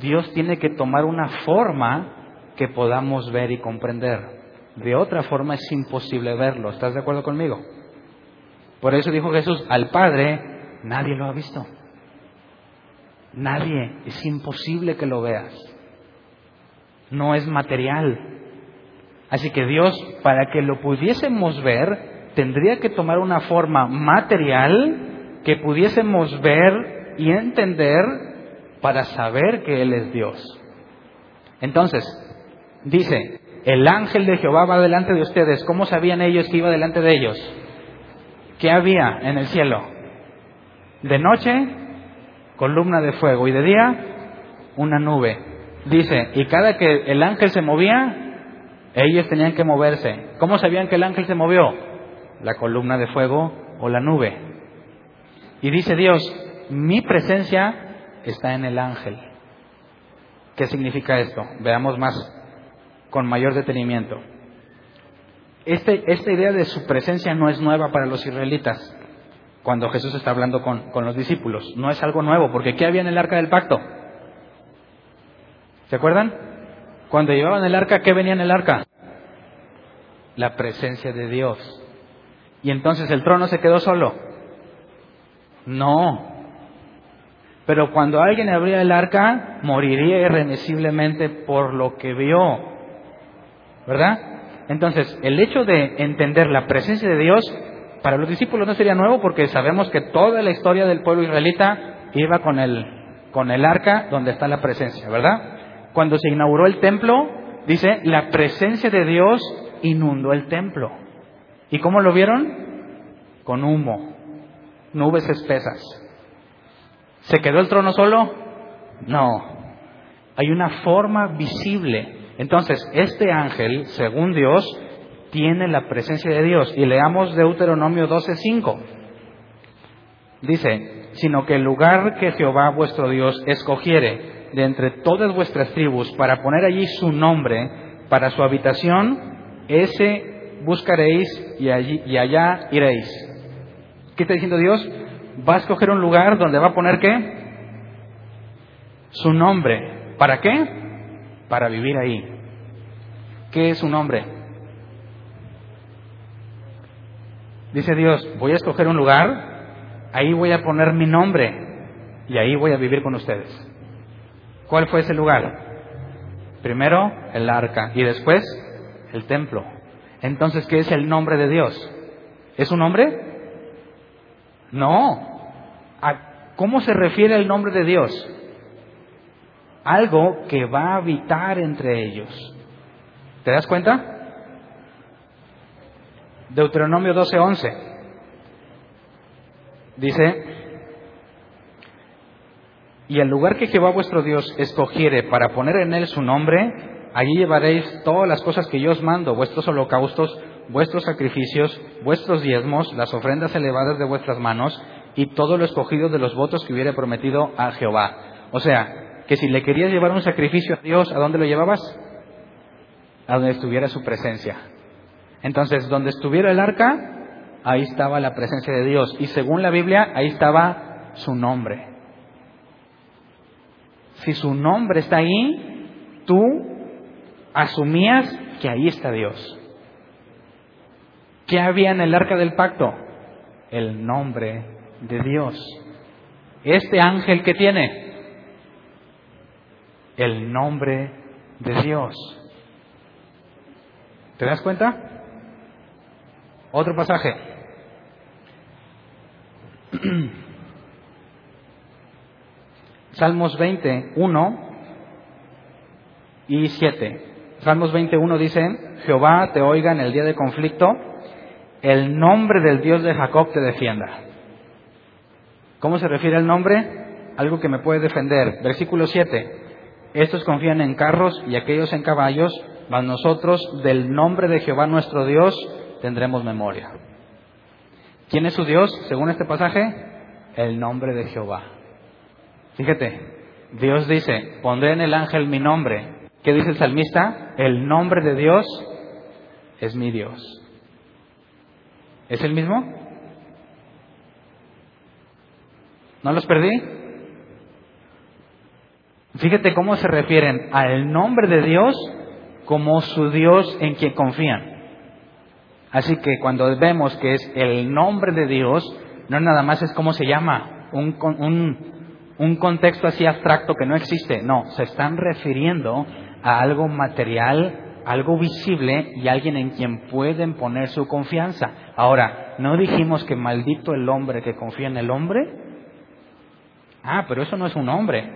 Dios tiene que tomar una forma que podamos ver y comprender. De otra forma es imposible verlo. ¿Estás de acuerdo conmigo? Por eso dijo Jesús, al Padre nadie lo ha visto. Nadie. Es imposible que lo veas. No es material. Así que Dios, para que lo pudiésemos ver, tendría que tomar una forma material que pudiésemos ver y entender para saber que Él es Dios. Entonces, dice, el ángel de Jehová va delante de ustedes. ¿Cómo sabían ellos que iba delante de ellos? ¿Qué había en el cielo? De noche, columna de fuego y de día, una nube. Dice, y cada que el ángel se movía, ellos tenían que moverse. ¿Cómo sabían que el ángel se movió? La columna de fuego o la nube. Y dice Dios, mi presencia está en el ángel. ¿Qué significa esto? Veamos más con mayor detenimiento. Este, esta idea de su presencia no es nueva para los israelitas cuando Jesús está hablando con, con los discípulos. No es algo nuevo, porque ¿qué había en el arca del pacto? ¿Se acuerdan? Cuando llevaban el arca, ¿qué venía en el arca? La presencia de Dios. Y entonces el trono se quedó solo. No. Pero cuando alguien abría el arca, moriría irremisiblemente por lo que vio. ¿Verdad? Entonces, el hecho de entender la presencia de Dios, para los discípulos no sería nuevo porque sabemos que toda la historia del pueblo israelita iba con el, con el arca donde está la presencia, ¿verdad? Cuando se inauguró el templo, dice, la presencia de Dios inundó el templo. ¿Y cómo lo vieron? Con humo, nubes espesas. ¿Se quedó el trono solo? No. Hay una forma visible. Entonces, este ángel, según Dios, tiene la presencia de Dios. Y leamos Deuteronomio 12:5. Dice, sino que el lugar que Jehová vuestro Dios escogiere de entre todas vuestras tribus para poner allí su nombre para su habitación, ese buscaréis y, allí, y allá iréis. ¿Qué está diciendo Dios? Va a escoger un lugar donde va a poner qué? Su nombre. ¿Para qué? Para vivir ahí. ¿Qué es su nombre? Dice Dios, voy a escoger un lugar, ahí voy a poner mi nombre y ahí voy a vivir con ustedes. ¿Cuál fue ese lugar? Primero el arca y después el templo. Entonces, ¿qué es el nombre de Dios? ¿Es un nombre? No. ¿A ¿Cómo se refiere el nombre de Dios? Algo que va a habitar entre ellos. ¿Te das cuenta? Deuteronomio 12:11 dice, y el lugar que Jehová vuestro Dios escogiere para poner en él su nombre, allí llevaréis todas las cosas que yo os mando, vuestros holocaustos, vuestros sacrificios, vuestros diezmos, las ofrendas elevadas de vuestras manos, y todo lo escogido de los votos que hubiera prometido a Jehová. O sea, que si le querías llevar un sacrificio a Dios, ¿a dónde lo llevabas? A donde estuviera su presencia. Entonces, donde estuviera el arca, ahí estaba la presencia de Dios. Y según la Biblia, ahí estaba su nombre. Si su nombre está ahí, tú asumías que ahí está Dios. ¿Qué había en el arca del pacto? El nombre de Dios. Este ángel que tiene el nombre de Dios. ¿Te das cuenta? Otro pasaje. *clears throat* Salmos 21 y 7. Salmos 21 dice, Jehová te oiga en el día de conflicto, el nombre del Dios de Jacob te defienda. ¿Cómo se refiere al nombre? Algo que me puede defender. Versículo 7. Estos confían en carros y aquellos en caballos, mas nosotros del nombre de Jehová nuestro Dios tendremos memoria. ¿Quién es su Dios, según este pasaje? El nombre de Jehová. Fíjate, Dios dice, pondré en el ángel mi nombre. ¿Qué dice el salmista? El nombre de Dios es mi Dios. ¿Es el mismo? ¿No los perdí? Fíjate cómo se refieren al nombre de Dios como su Dios en quien confían. Así que cuando vemos que es el nombre de Dios, no nada más es cómo se llama, un, un, contexto así abstracto que no existe. No, se están refiriendo a algo material, algo visible y alguien en quien pueden poner su confianza. Ahora, ¿no dijimos que maldito el hombre que confía en el hombre? Ah, pero eso no es un hombre.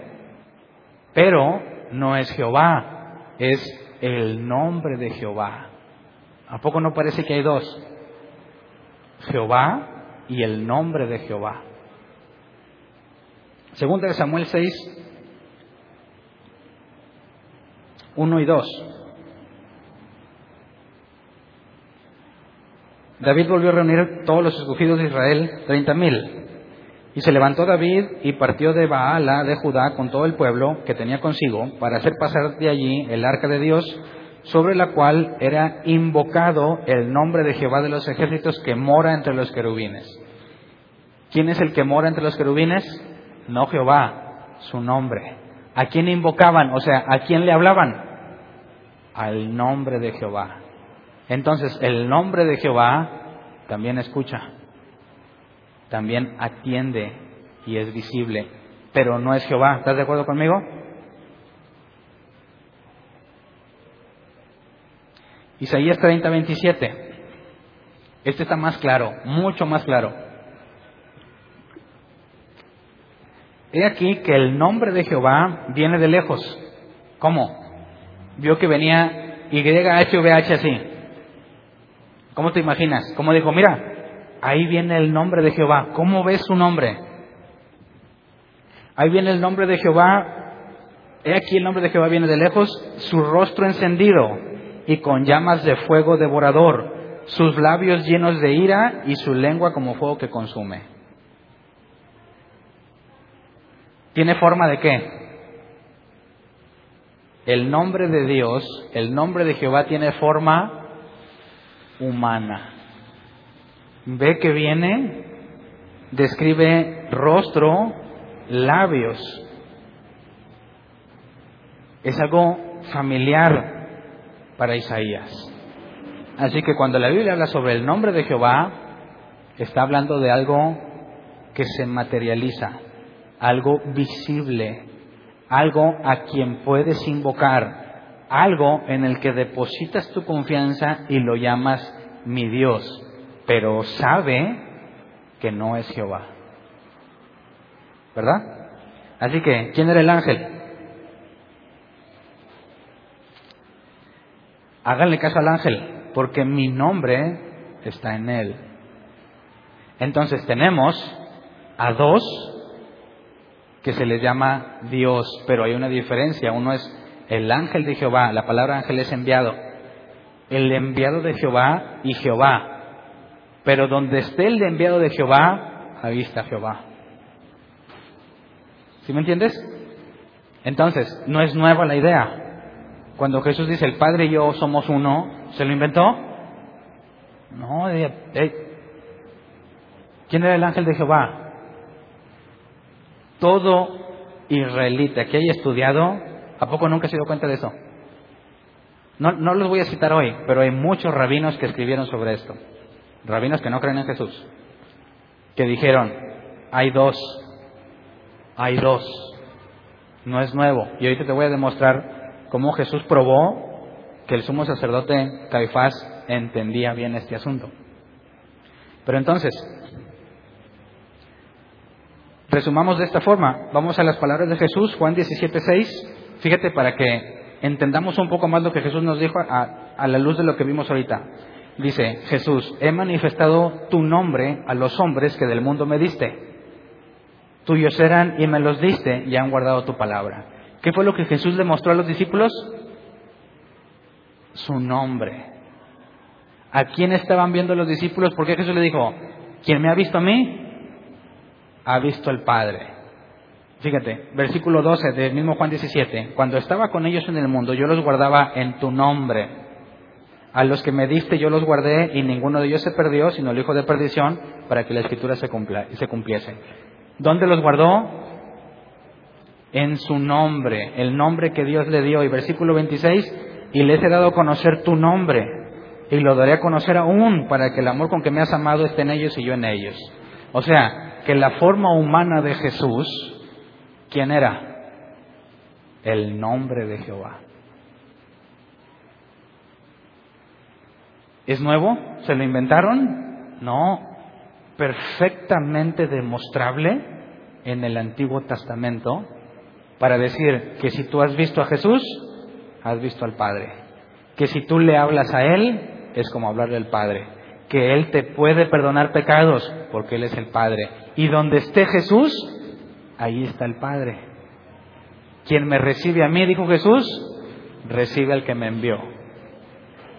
Pero no es Jehová, es el nombre de Jehová. ¿A poco no parece que hay dos? Jehová y el nombre de Jehová. Segunda de Samuel 6, 1 y 2. David volvió a reunir todos los escogidos de Israel, treinta mil. Y se levantó David y partió de Baala de Judá con todo el pueblo que tenía consigo para hacer pasar de allí el arca de Dios sobre la cual era invocado el nombre de Jehová de los ejércitos que mora entre los querubines. ¿Quién es el que mora entre los querubines? No Jehová, su nombre. ¿A quién invocaban? O sea, ¿a quién le hablaban? Al nombre de Jehová. Entonces, el nombre de Jehová también escucha, también atiende y es visible. pero no es Jehová. ¿Estás de acuerdo conmigo? Isaías 30, 27. Este está más claro, mucho más claro. He aquí que el nombre de Jehová viene de lejos. ¿Cómo? Vio que venía YHVH así. ¿Cómo te imaginas? ¿Cómo dijo, mira, ahí viene el nombre de Jehová. ¿Cómo ves su nombre? Ahí viene el nombre de Jehová. He aquí el nombre de Jehová viene de lejos, su rostro encendido y con llamas de fuego devorador, sus labios llenos de ira y su lengua como fuego que consume. ¿Tiene forma de qué? El nombre de Dios, el nombre de Jehová tiene forma humana. Ve que viene, describe rostro, labios. Es algo familiar para Isaías. Así que cuando la Biblia habla sobre el nombre de Jehová, está hablando de algo que se materializa, algo visible, algo a quien puedes invocar, algo en el que depositas tu confianza y lo llamas mi Dios, pero sabe que no es Jehová. ¿Verdad? Así que, ¿quién era el ángel? Háganle caso al ángel, porque mi nombre está en él. Entonces tenemos a dos que se les llama Dios, pero hay una diferencia. Uno es el ángel de Jehová, la palabra ángel es enviado. El enviado de Jehová y Jehová. Pero donde esté el enviado de Jehová, ahí está Jehová. ¿Sí me entiendes? Entonces, no es nueva la idea. Cuando Jesús dice, el Padre y yo somos uno, ¿se lo inventó? No, ¿quién era el ángel de Jehová? Todo israelita que haya estudiado, ¿a poco nunca se dio cuenta de eso? No, los voy a citar hoy, pero hay muchos rabinos que escribieron sobre esto. Rabinos que no creen en Jesús. Que dijeron, hay dos hay dos. No es nuevo. Y ahorita te voy a demostrar cómo Jesús probó que el sumo sacerdote Caifás entendía bien este asunto. Pero entonces, resumamos de esta forma. Vamos a las palabras de Jesús, Juan 17:6. Fíjate para que entendamos un poco más lo que Jesús nos dijo a, la luz de lo que vimos ahorita. Dice Jesús, he manifestado tu nombre a los hombres que del mundo me diste tuyos eran y me los diste y han guardado tu palabra. ¿Qué fue lo que Jesús le mostró a los discípulos? Su nombre. ¿A quién estaban viendo los discípulos? Porque Jesús le dijo, quien me ha visto a mí, ha visto al Padre. Fíjate, versículo 12 del mismo Juan 17. Cuando estaba con ellos en el mundo, yo los guardaba en tu nombre. A los que me diste yo los guardé y ninguno de ellos se perdió, sino el hijo de perdición, para que la escritura se, se cumpliese. ¿Dónde los guardó? En su nombre, el nombre que Dios le dio. Y versículo 26, y les he dado a conocer tu nombre, y lo daré a conocer aún, para que el amor con que me has amado esté en ellos y yo en ellos. O sea, que la forma humana de Jesús, ¿quién era? El nombre de Jehová. ¿Es nuevo? ¿Se lo inventaron? No, perfectamente demostrable en el Antiguo Testamento para decir que si tú has visto a Jesús, has visto al Padre. Que si tú le hablas a Él, es como hablarle al Padre. Que Él te puede perdonar pecados, porque Él es el Padre. Y donde esté Jesús, ahí está el Padre. Quien me recibe a mí, dijo Jesús, recibe al que me envió.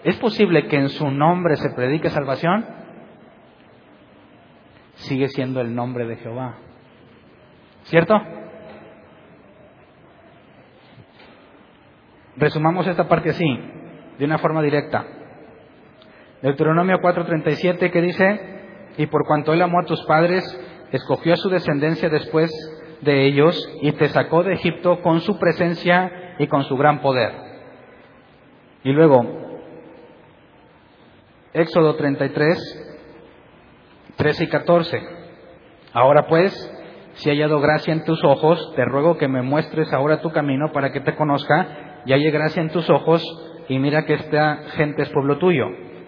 ¿Es posible que en su nombre se predique salvación? sigue siendo el nombre de Jehová. ¿Cierto? Resumamos esta parte así, de una forma directa. Deuteronomio 4:37 que dice, y por cuanto él amó a tus padres, escogió a su descendencia después de ellos y te sacó de Egipto con su presencia y con su gran poder. Y luego, Éxodo 33, 13 y 14. Ahora pues, si he hallado gracia en tus ojos, te ruego que me muestres ahora tu camino para que te conozca y halle gracia en tus ojos y mira que esta gente es pueblo tuyo.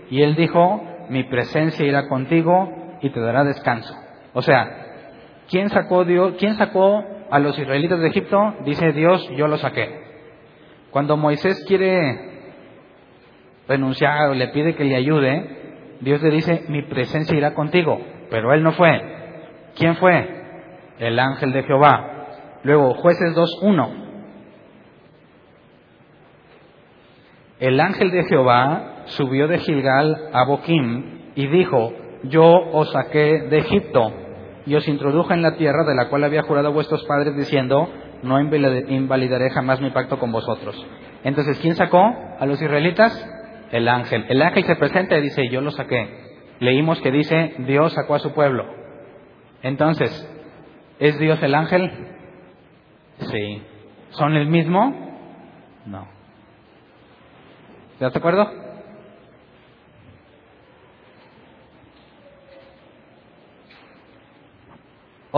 Y él dijo, mi presencia irá contigo y te dará descanso. O sea, ¿quién sacó, Dios, ¿quién sacó a los israelitas de Egipto? Dice Dios, yo los saqué. Cuando Moisés quiere renunciar o le pide que le ayude, Dios le dice, mi presencia irá contigo. Pero él no fue. ¿Quién fue? El ángel de Jehová. Luego, jueces 2.1. El ángel de Jehová subió de Gilgal a Boquim y dijo, yo os saqué de Egipto y os introduje en la tierra de la cual había jurado vuestros padres diciendo, no invalidaré jamás mi pacto con vosotros. Entonces, ¿quién sacó a los israelitas? El ángel. El ángel se presenta y dice, yo los saqué. Leímos que dice, Dios sacó a su pueblo. Entonces, ¿es Dios el ángel? Sí. ¿Son el mismo? No. ¿Estás de acuerdo?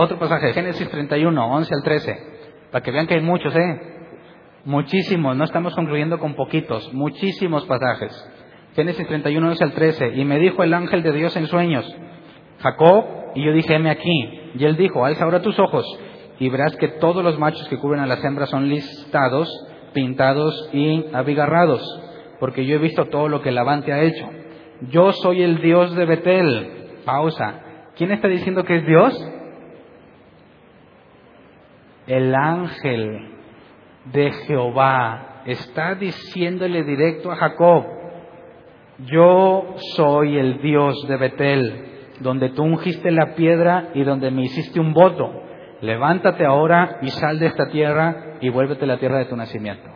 Otro pasaje, Génesis 31, 11 al 13, para que vean que hay muchos, ¿eh? Muchísimos, no estamos concluyendo con poquitos, muchísimos pasajes. Génesis 31, 11 al 13, y me dijo el ángel de Dios en sueños, Jacob, y yo dije, heme aquí, y él dijo, alza ahora tus ojos, y verás que todos los machos que cubren a las hembras son listados, pintados y abigarrados porque yo he visto todo lo que Labán ha hecho. Yo soy el Dios de Betel. Pausa. ¿Quién está diciendo que es Dios? El ángel de Jehová está diciéndole directo a Jacob, yo soy el Dios de Betel, donde tú ungiste la piedra y donde me hiciste un voto. Levántate ahora y sal de esta tierra y vuélvete a la tierra de tu nacimiento.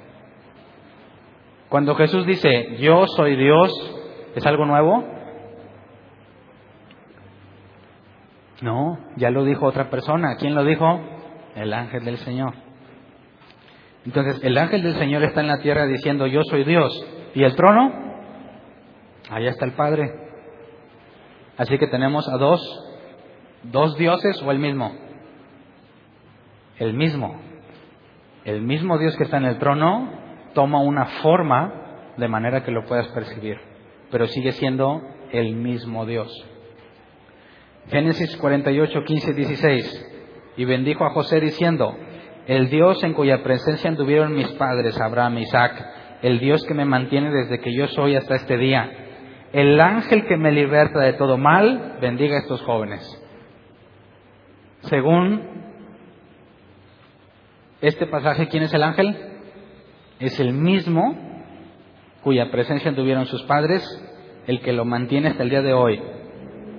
Cuando Jesús dice, yo soy Dios, ¿es algo nuevo? No, ya lo dijo otra persona. ¿Quién lo dijo? El ángel del Señor. Entonces, el ángel del Señor está en la tierra diciendo, yo soy Dios. ¿Y el trono? Allá está el Padre. Así que tenemos a dos, dos dioses o el mismo. El mismo. El mismo Dios que está en el trono toma una forma de manera que lo puedas percibir, pero sigue siendo el mismo Dios. Génesis 48, 15, 16. Y bendijo a José diciendo, el Dios en cuya presencia anduvieron mis padres, Abraham y Isaac, el Dios que me mantiene desde que yo soy hasta este día, el ángel que me liberta de todo mal, bendiga a estos jóvenes. Según este pasaje, ¿quién es el ángel? es el mismo cuya presencia tuvieron sus padres, el que lo mantiene hasta el día de hoy.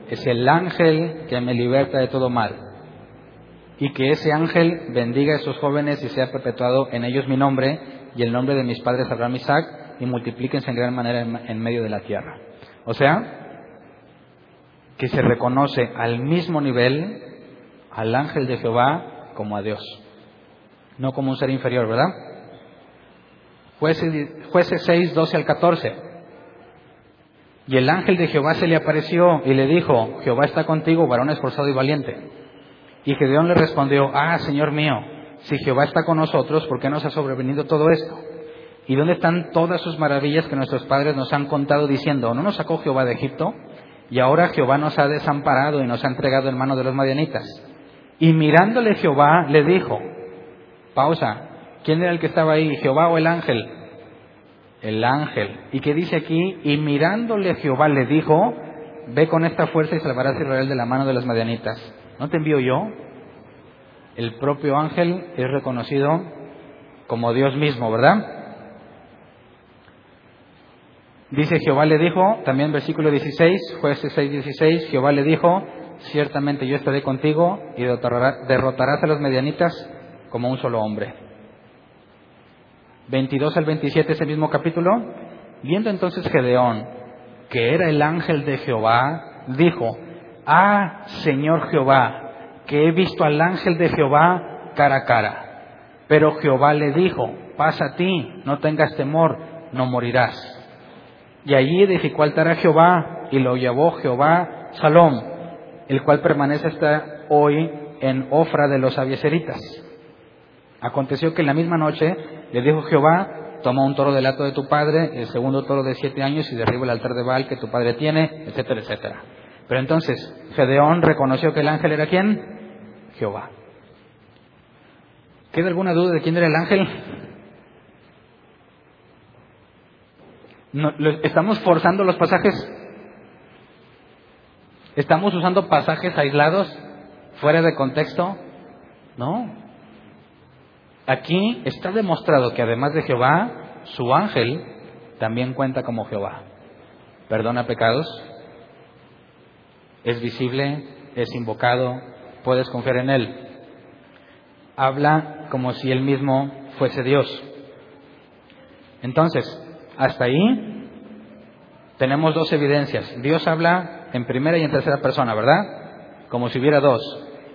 Es el ángel que me liberta de todo mal. Y que ese ángel bendiga a esos jóvenes y sea perpetuado en ellos mi nombre y el nombre de mis padres Abraham y Isaac y multiplíquense en gran manera en medio de la tierra. O sea, que se reconoce al mismo nivel al ángel de Jehová como a Dios, no como un ser inferior, ¿verdad? Jueces, 6, 12 al 14. Y el ángel de Jehová se le apareció y le dijo, Jehová está contigo, varón esforzado y valiente. Y Gedeón le respondió, ah, Señor mío, si Jehová está con nosotros, ¿por qué nos ha sobrevenido todo esto? ¿Y dónde están todas sus maravillas que nuestros padres nos han contado diciendo, ¿no nos sacó Jehová de Egipto? Y ahora Jehová nos ha desamparado y nos ha entregado en manos de los madianitas. Y mirándole Jehová le dijo, pausa, ¿Quién era el que estaba ahí? ¿Jehová o el ángel? El ángel. ¿Y qué dice aquí? Y mirándole Jehová le dijo, ve con esta fuerza y salvarás a Israel de la mano de las madianitas. ¿No te envío yo? El propio ángel es reconocido como Dios mismo, ¿verdad? Dice Jehová le dijo, también versículo 16, jueces 6, 16, Jehová le dijo, ciertamente yo estaré contigo y derrotarás a los medianitas como un solo hombre. 22 al 27, ese mismo capítulo. Viendo entonces Gedeón, que era el ángel de Jehová, dijo, Ah, Señor Jehová, que he visto al ángel de Jehová cara a cara. Pero Jehová le dijo, pasa a ti, no tengas temor, no morirás. Y allí edificó altar a Jehová y lo llevó Jehová Salom, el cual permanece hasta hoy en Ofra de los Abieseritas. Aconteció que en la misma noche le dijo Jehová, toma un toro del hato de tu padre, el segundo toro de siete años y derriba el altar de Baal que tu padre tiene, etcétera, etcétera. Pero entonces, Gedeón reconoció que el ángel era quién? Jehová. ¿Queda alguna duda de quién era el ángel? ¿Estamos forzando los pasajes? ¿Estamos usando pasajes aislados, fuera de contexto? No. Aquí está demostrado que además de Jehová, su ángel también cuenta como Jehová. Perdona pecados, es visible, es invocado, puedes confiar en él. Habla como si él mismo fuese Dios. Entonces, hasta ahí tenemos dos evidencias. Dios habla en primera y en tercera persona, ¿verdad? Como si hubiera dos.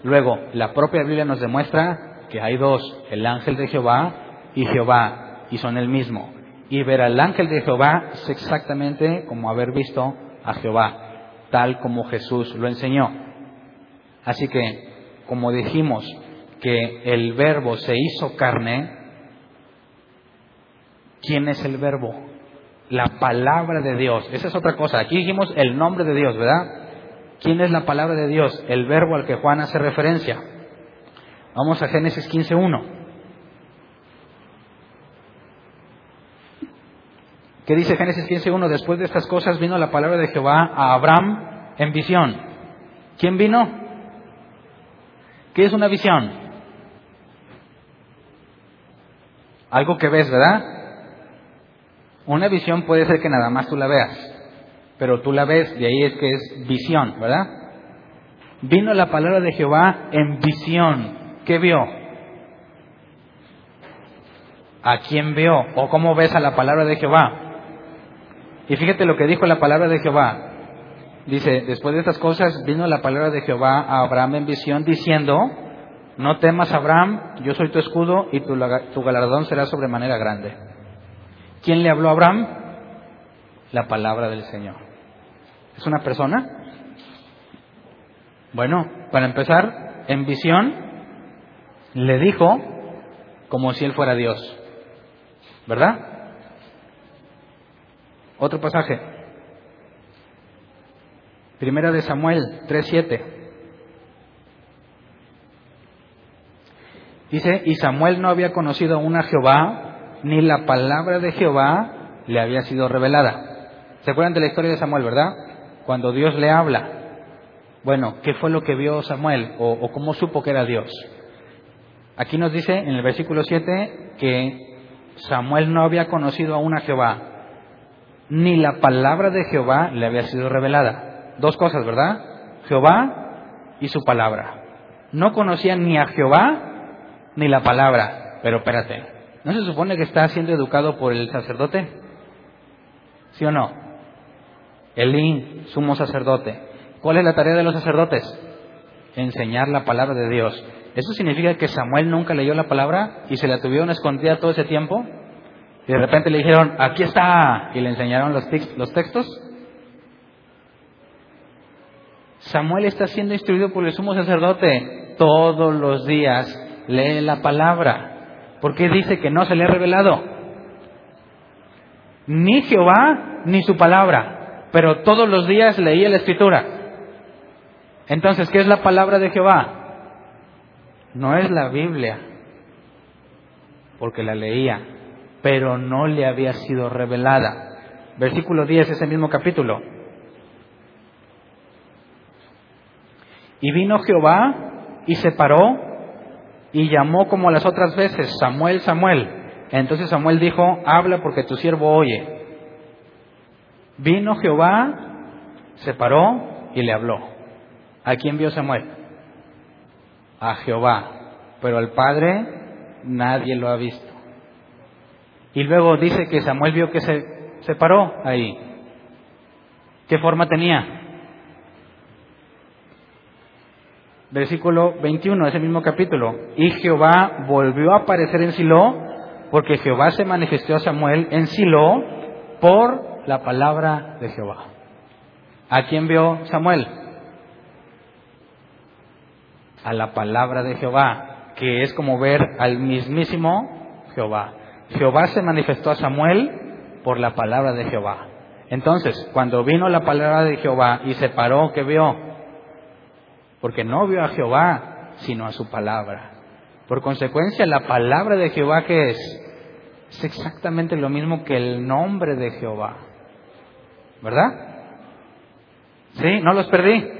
Luego, la propia Biblia nos demuestra que hay dos, el ángel de Jehová y Jehová, y son el mismo. Y ver al ángel de Jehová es exactamente como haber visto a Jehová, tal como Jesús lo enseñó. Así que, como dijimos que el verbo se hizo carne, ¿quién es el verbo? La palabra de Dios. Esa es otra cosa. Aquí dijimos el nombre de Dios, ¿verdad? ¿Quién es la palabra de Dios? El verbo al que Juan hace referencia. Vamos a Génesis 15.1. ¿Qué dice Génesis 15.1? Después de estas cosas vino la palabra de Jehová a Abraham en visión. ¿Quién vino? ¿Qué es una visión? Algo que ves, ¿verdad? Una visión puede ser que nada más tú la veas, pero tú la ves, de ahí es que es visión, ¿verdad? Vino la palabra de Jehová en visión. ¿Qué vio? ¿A quién vio? ¿O cómo ves a la palabra de Jehová? Y fíjate lo que dijo la palabra de Jehová. Dice, después de estas cosas vino la palabra de Jehová a Abraham en visión diciendo, no temas Abraham, yo soy tu escudo y tu, galardón será sobremanera grande. ¿Quién le habló a Abraham? La palabra del Señor. ¿Es una persona? Bueno, para empezar, en visión le dijo como si él fuera Dios. ¿Verdad? Otro pasaje. Primera de Samuel 3:7. Dice, y Samuel no había conocido aún a Jehová, ni la palabra de Jehová le había sido revelada. ¿Se acuerdan de la historia de Samuel, verdad? Cuando Dios le habla. Bueno, ¿qué fue lo que vio Samuel? ¿O, cómo supo que era Dios? Aquí nos dice en el versículo 7 que Samuel no había conocido aún a Jehová, ni la palabra de Jehová le había sido revelada. Dos cosas, ¿verdad? Jehová y su palabra. No conocía ni a Jehová ni la palabra. Pero espérate, ¿no se supone que está siendo educado por el sacerdote? ¿Sí o no? Elín, sumo sacerdote. ¿Cuál es la tarea de los sacerdotes? Enseñar la palabra de Dios. ¿Eso significa que Samuel nunca leyó la palabra y se la tuvieron escondida todo ese tiempo? Y de repente le dijeron, aquí está, y le enseñaron los, los textos. Samuel está siendo instruido por el sumo sacerdote. Todos los días lee la palabra. ¿Por qué dice que no se le ha revelado? Ni Jehová ni su palabra. Pero todos los días leía la escritura. Entonces, ¿qué es la palabra de Jehová? No es la Biblia, porque la leía, pero no le había sido revelada. Versículo 10, ese mismo capítulo. Y vino Jehová y se paró y llamó como las otras veces, Samuel, Samuel. Entonces Samuel dijo, habla porque tu siervo oye. Vino Jehová, se paró y le habló. ¿A quién vio Samuel? a Jehová, pero al Padre nadie lo ha visto. Y luego dice que Samuel vio que se, se paró ahí. ¿Qué forma tenía? Versículo 21, ese mismo capítulo. Y Jehová volvió a aparecer en Silo, porque Jehová se manifestó a Samuel en Silo por la palabra de Jehová. ¿A quién vio Samuel? a la palabra de Jehová, que es como ver al mismísimo Jehová. Jehová se manifestó a Samuel por la palabra de Jehová. Entonces, cuando vino la palabra de Jehová y se paró, ¿qué vio? Porque no vio a Jehová, sino a su palabra. Por consecuencia, la palabra de Jehová, ¿qué es? Es exactamente lo mismo que el nombre de Jehová. ¿Verdad? ¿Sí? ¿No los perdí?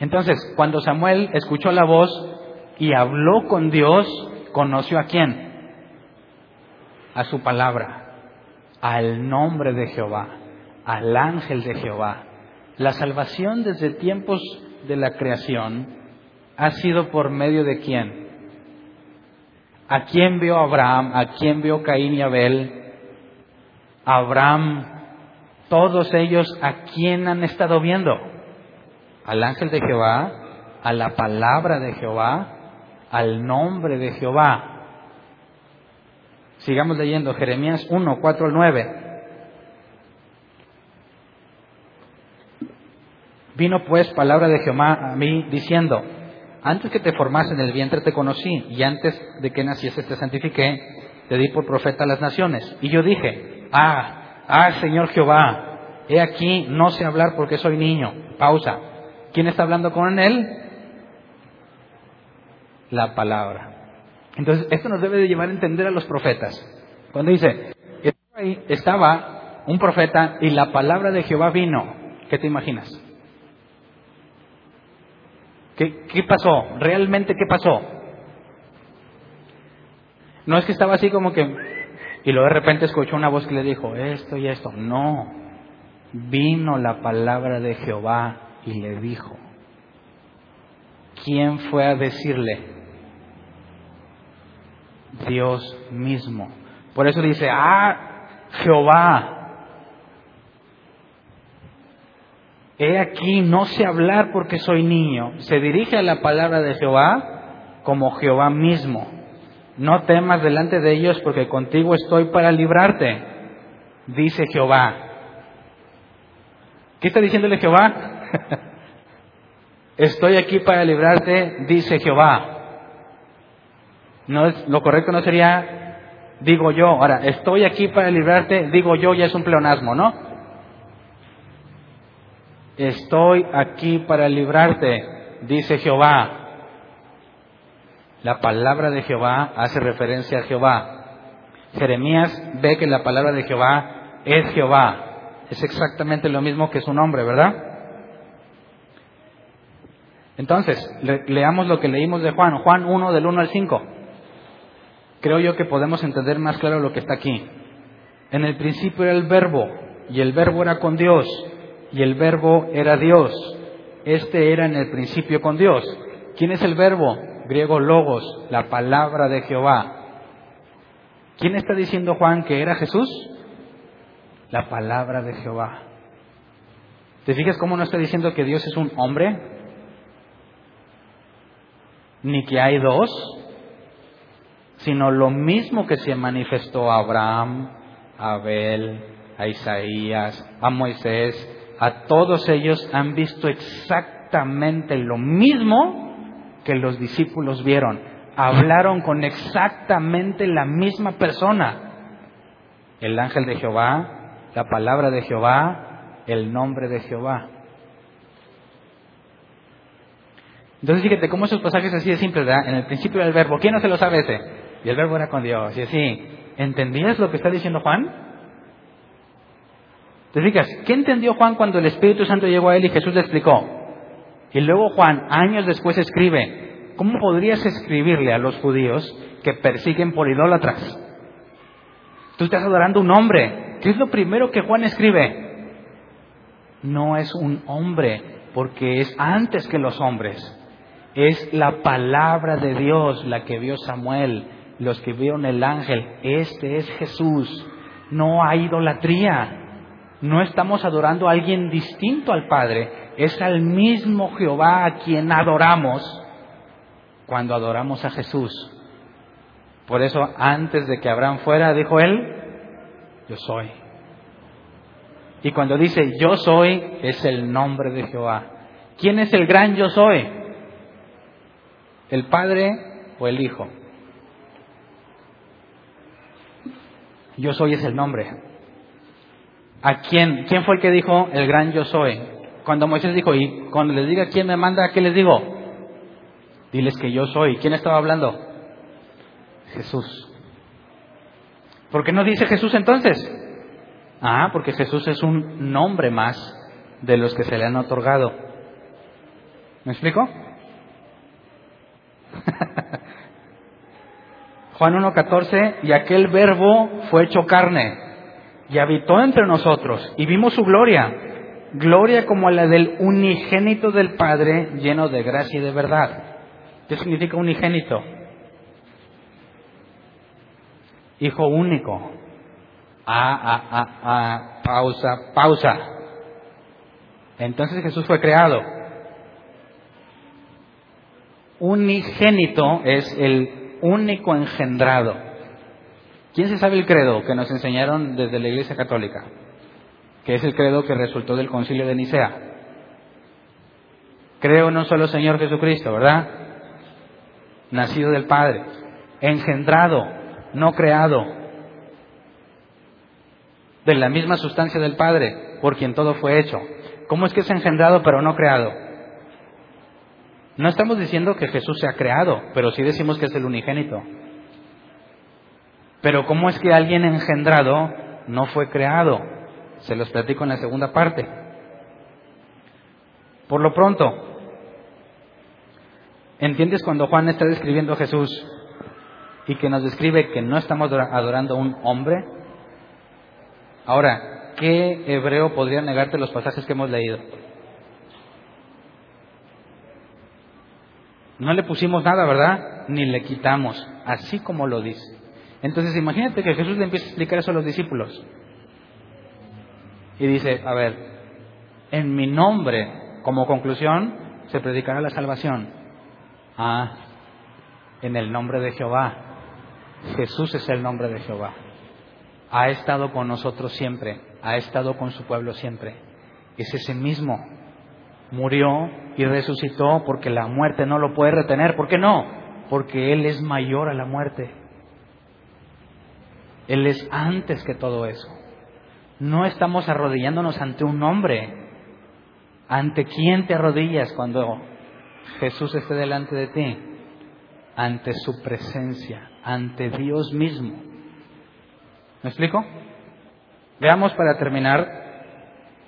Entonces, cuando Samuel escuchó la voz y habló con Dios, conoció a quién? A su palabra, al nombre de Jehová, al ángel de Jehová. La salvación desde tiempos de la creación ha sido por medio de quién? ¿A quién vio Abraham? ¿A quién vio Caín y Abel? Abraham, todos ellos, ¿a quién han estado viendo? Al ángel de Jehová, a la palabra de Jehová, al nombre de Jehová. Sigamos leyendo Jeremías 1, 4 al 9. Vino pues palabra de Jehová a mí diciendo, antes que te formase en el vientre te conocí, y antes de que naciese te santifiqué, te di por profeta a las naciones. Y yo dije, ah, ah, Señor Jehová, he aquí, no sé hablar porque soy niño. Pausa. ¿Quién está hablando con él? La palabra. Entonces, esto nos debe de llevar a entender a los profetas. Cuando dice, estaba un profeta y la palabra de Jehová vino, ¿qué te imaginas? ¿Qué, pasó? ¿Realmente qué pasó? No es que estaba así como que... Y luego de repente escuchó una voz que le dijo, esto y esto. No. Vino la palabra de Jehová y le dijo. ¿Quién fue a decirle? Dios mismo. Por eso dice, ah, Jehová, He aquí, no sé hablar porque soy niño. Se dirige a la palabra de Jehová como Jehová mismo. No temas delante de ellos porque contigo estoy para librarte, dice Jehová. ¿Qué está diciéndole Jehová? *laughs* estoy aquí para librarte, dice Jehová. No es, lo correcto no sería, digo yo. Ahora, estoy aquí para librarte, digo yo, ya es un pleonasmo, ¿no? Estoy aquí para librarte, dice Jehová. La palabra de Jehová hace referencia a Jehová. Jeremías ve que la palabra de Jehová es Jehová. Es exactamente lo mismo que su nombre, ¿verdad? Entonces, leamos lo que leímos de Juan, Juan 1 del 1 al 5. Creo yo que podemos entender más claro lo que está aquí. En el principio era el verbo, y el verbo era con Dios, y el verbo era Dios. Este era en el principio con Dios. ¿Quién es el verbo? Griego logos, la palabra de Jehová. ¿Quién está diciendo Juan que era Jesús? La palabra de Jehová. ¿Te fijas cómo no está diciendo que Dios es un hombre? Ni que hay dos, sino lo mismo que se manifestó a Abraham, a Abel, a Isaías, a Moisés, a todos ellos han visto exactamente lo mismo que los discípulos vieron. Hablaron con exactamente la misma persona. El ángel de Jehová, la palabra de Jehová, el nombre de Jehová. Entonces fíjate cómo esos pasajes así de simples, ¿verdad? En el principio del verbo, ¿quién no se lo sabe ese? Y el verbo era con Dios. Y así, ¿entendías lo que está diciendo Juan? ¿Te fijas? ¿Qué entendió Juan cuando el Espíritu Santo llegó a él y Jesús le explicó? Y luego Juan, años después, escribe, ¿cómo podrías escribirle a los judíos que persiguen por idólatras? Tú estás adorando un hombre. ¿Qué es lo primero que Juan escribe? No es un hombre, porque es antes que los hombres. Es la palabra de Dios la que vio Samuel, los que vieron el ángel. Este es Jesús. No hay idolatría no estamos adorando a alguien distinto al Padre, es al mismo Jehová a quien adoramos cuando adoramos a Jesús. Por eso, antes de que Abraham fuera, dijo él, yo soy. Y cuando dice yo soy, es el nombre de Jehová. ¿Quién es el gran yo soy? ¿El Padre o el Hijo? Yo soy es el nombre. ¿A quién? ¿Quién fue el que dijo el gran yo soy? Cuando Moisés dijo, y cuando les diga quién me manda, ¿qué les digo? Diles que yo soy. ¿Quién estaba hablando? Jesús. ¿Por qué no dice Jesús entonces? Ah, porque Jesús es un nombre más de los que se le han otorgado. ¿Me explico? *laughs* Juan 1.14, y aquel verbo fue hecho carne y habitó entre nosotros y vimos su gloria, gloria como la del unigénito del Padre lleno de gracia y de verdad. ¿Qué significa unigénito? Hijo único. Ah, ah, ah, ah, pausa, pausa. Entonces Jesús fue creado. Unigénito es el único engendrado. ¿Quién se sabe el credo que nos enseñaron desde la Iglesia Católica? Que es el credo que resultó del concilio de Nicea. Creo en un solo Señor Jesucristo, ¿verdad? Nacido del Padre, engendrado, no creado, de la misma sustancia del Padre, por quien todo fue hecho. ¿Cómo es que es engendrado pero no creado? No estamos diciendo que Jesús sea creado, pero sí decimos que es el unigénito. Pero ¿cómo es que alguien engendrado no fue creado? Se los platico en la segunda parte. Por lo pronto, ¿entiendes cuando Juan está describiendo a Jesús y que nos describe que no estamos adorando a un hombre? Ahora, ¿qué hebreo podría negarte los pasajes que hemos leído? No le pusimos nada, ¿verdad? Ni le quitamos, así como lo dice. Entonces imagínate que Jesús le empieza a explicar eso a los discípulos. Y dice, a ver, en mi nombre, como conclusión, se predicará la salvación. Ah, en el nombre de Jehová. Jesús es el nombre de Jehová ha estado con nosotros siempre, ha estado con su pueblo siempre. Es ese mismo. Murió y resucitó porque la muerte no lo puede retener. ¿Por qué no? Porque Él es mayor a la muerte. Él es antes que todo eso. No estamos arrodillándonos ante un hombre. ¿Ante quién te arrodillas cuando Jesús esté delante de ti? Ante su presencia, ante Dios mismo. ¿Me explico? Veamos para terminar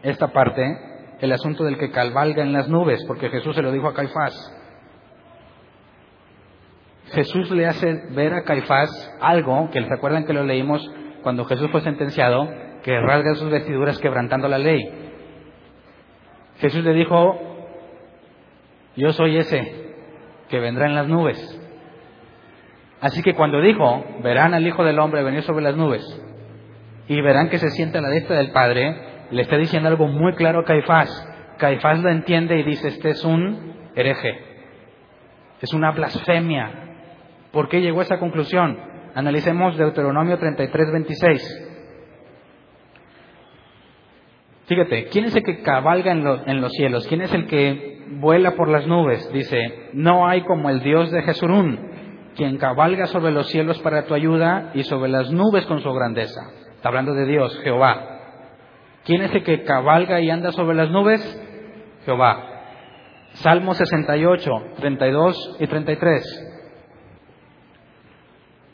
esta parte el asunto del que cabalga en las nubes, porque Jesús se lo dijo a Caifás. Jesús le hace ver a Caifás algo que recuerdan que lo leímos cuando Jesús fue sentenciado, que rasga sus vestiduras quebrantando la ley. Jesús le dijo, yo soy ese que vendrá en las nubes. Así que cuando dijo, verán al Hijo del Hombre venir sobre las nubes y verán que se sienta a la diestra del Padre, le está diciendo algo muy claro a Caifás. Caifás lo entiende y dice, este es un hereje, es una blasfemia. ¿Por qué llegó a esa conclusión? Analicemos Deuteronomio 33, 26. Fíjate, ¿quién es el que cabalga en, en, los cielos? ¿Quién es el que vuela por las nubes? Dice, no hay como el Dios de Jesurún, quien cabalga sobre los cielos para tu ayuda y sobre las nubes con su grandeza. Está hablando de Dios, Jehová. ¿Quién es el que cabalga y anda sobre las nubes? Jehová. Salmo 68, 32 y 33.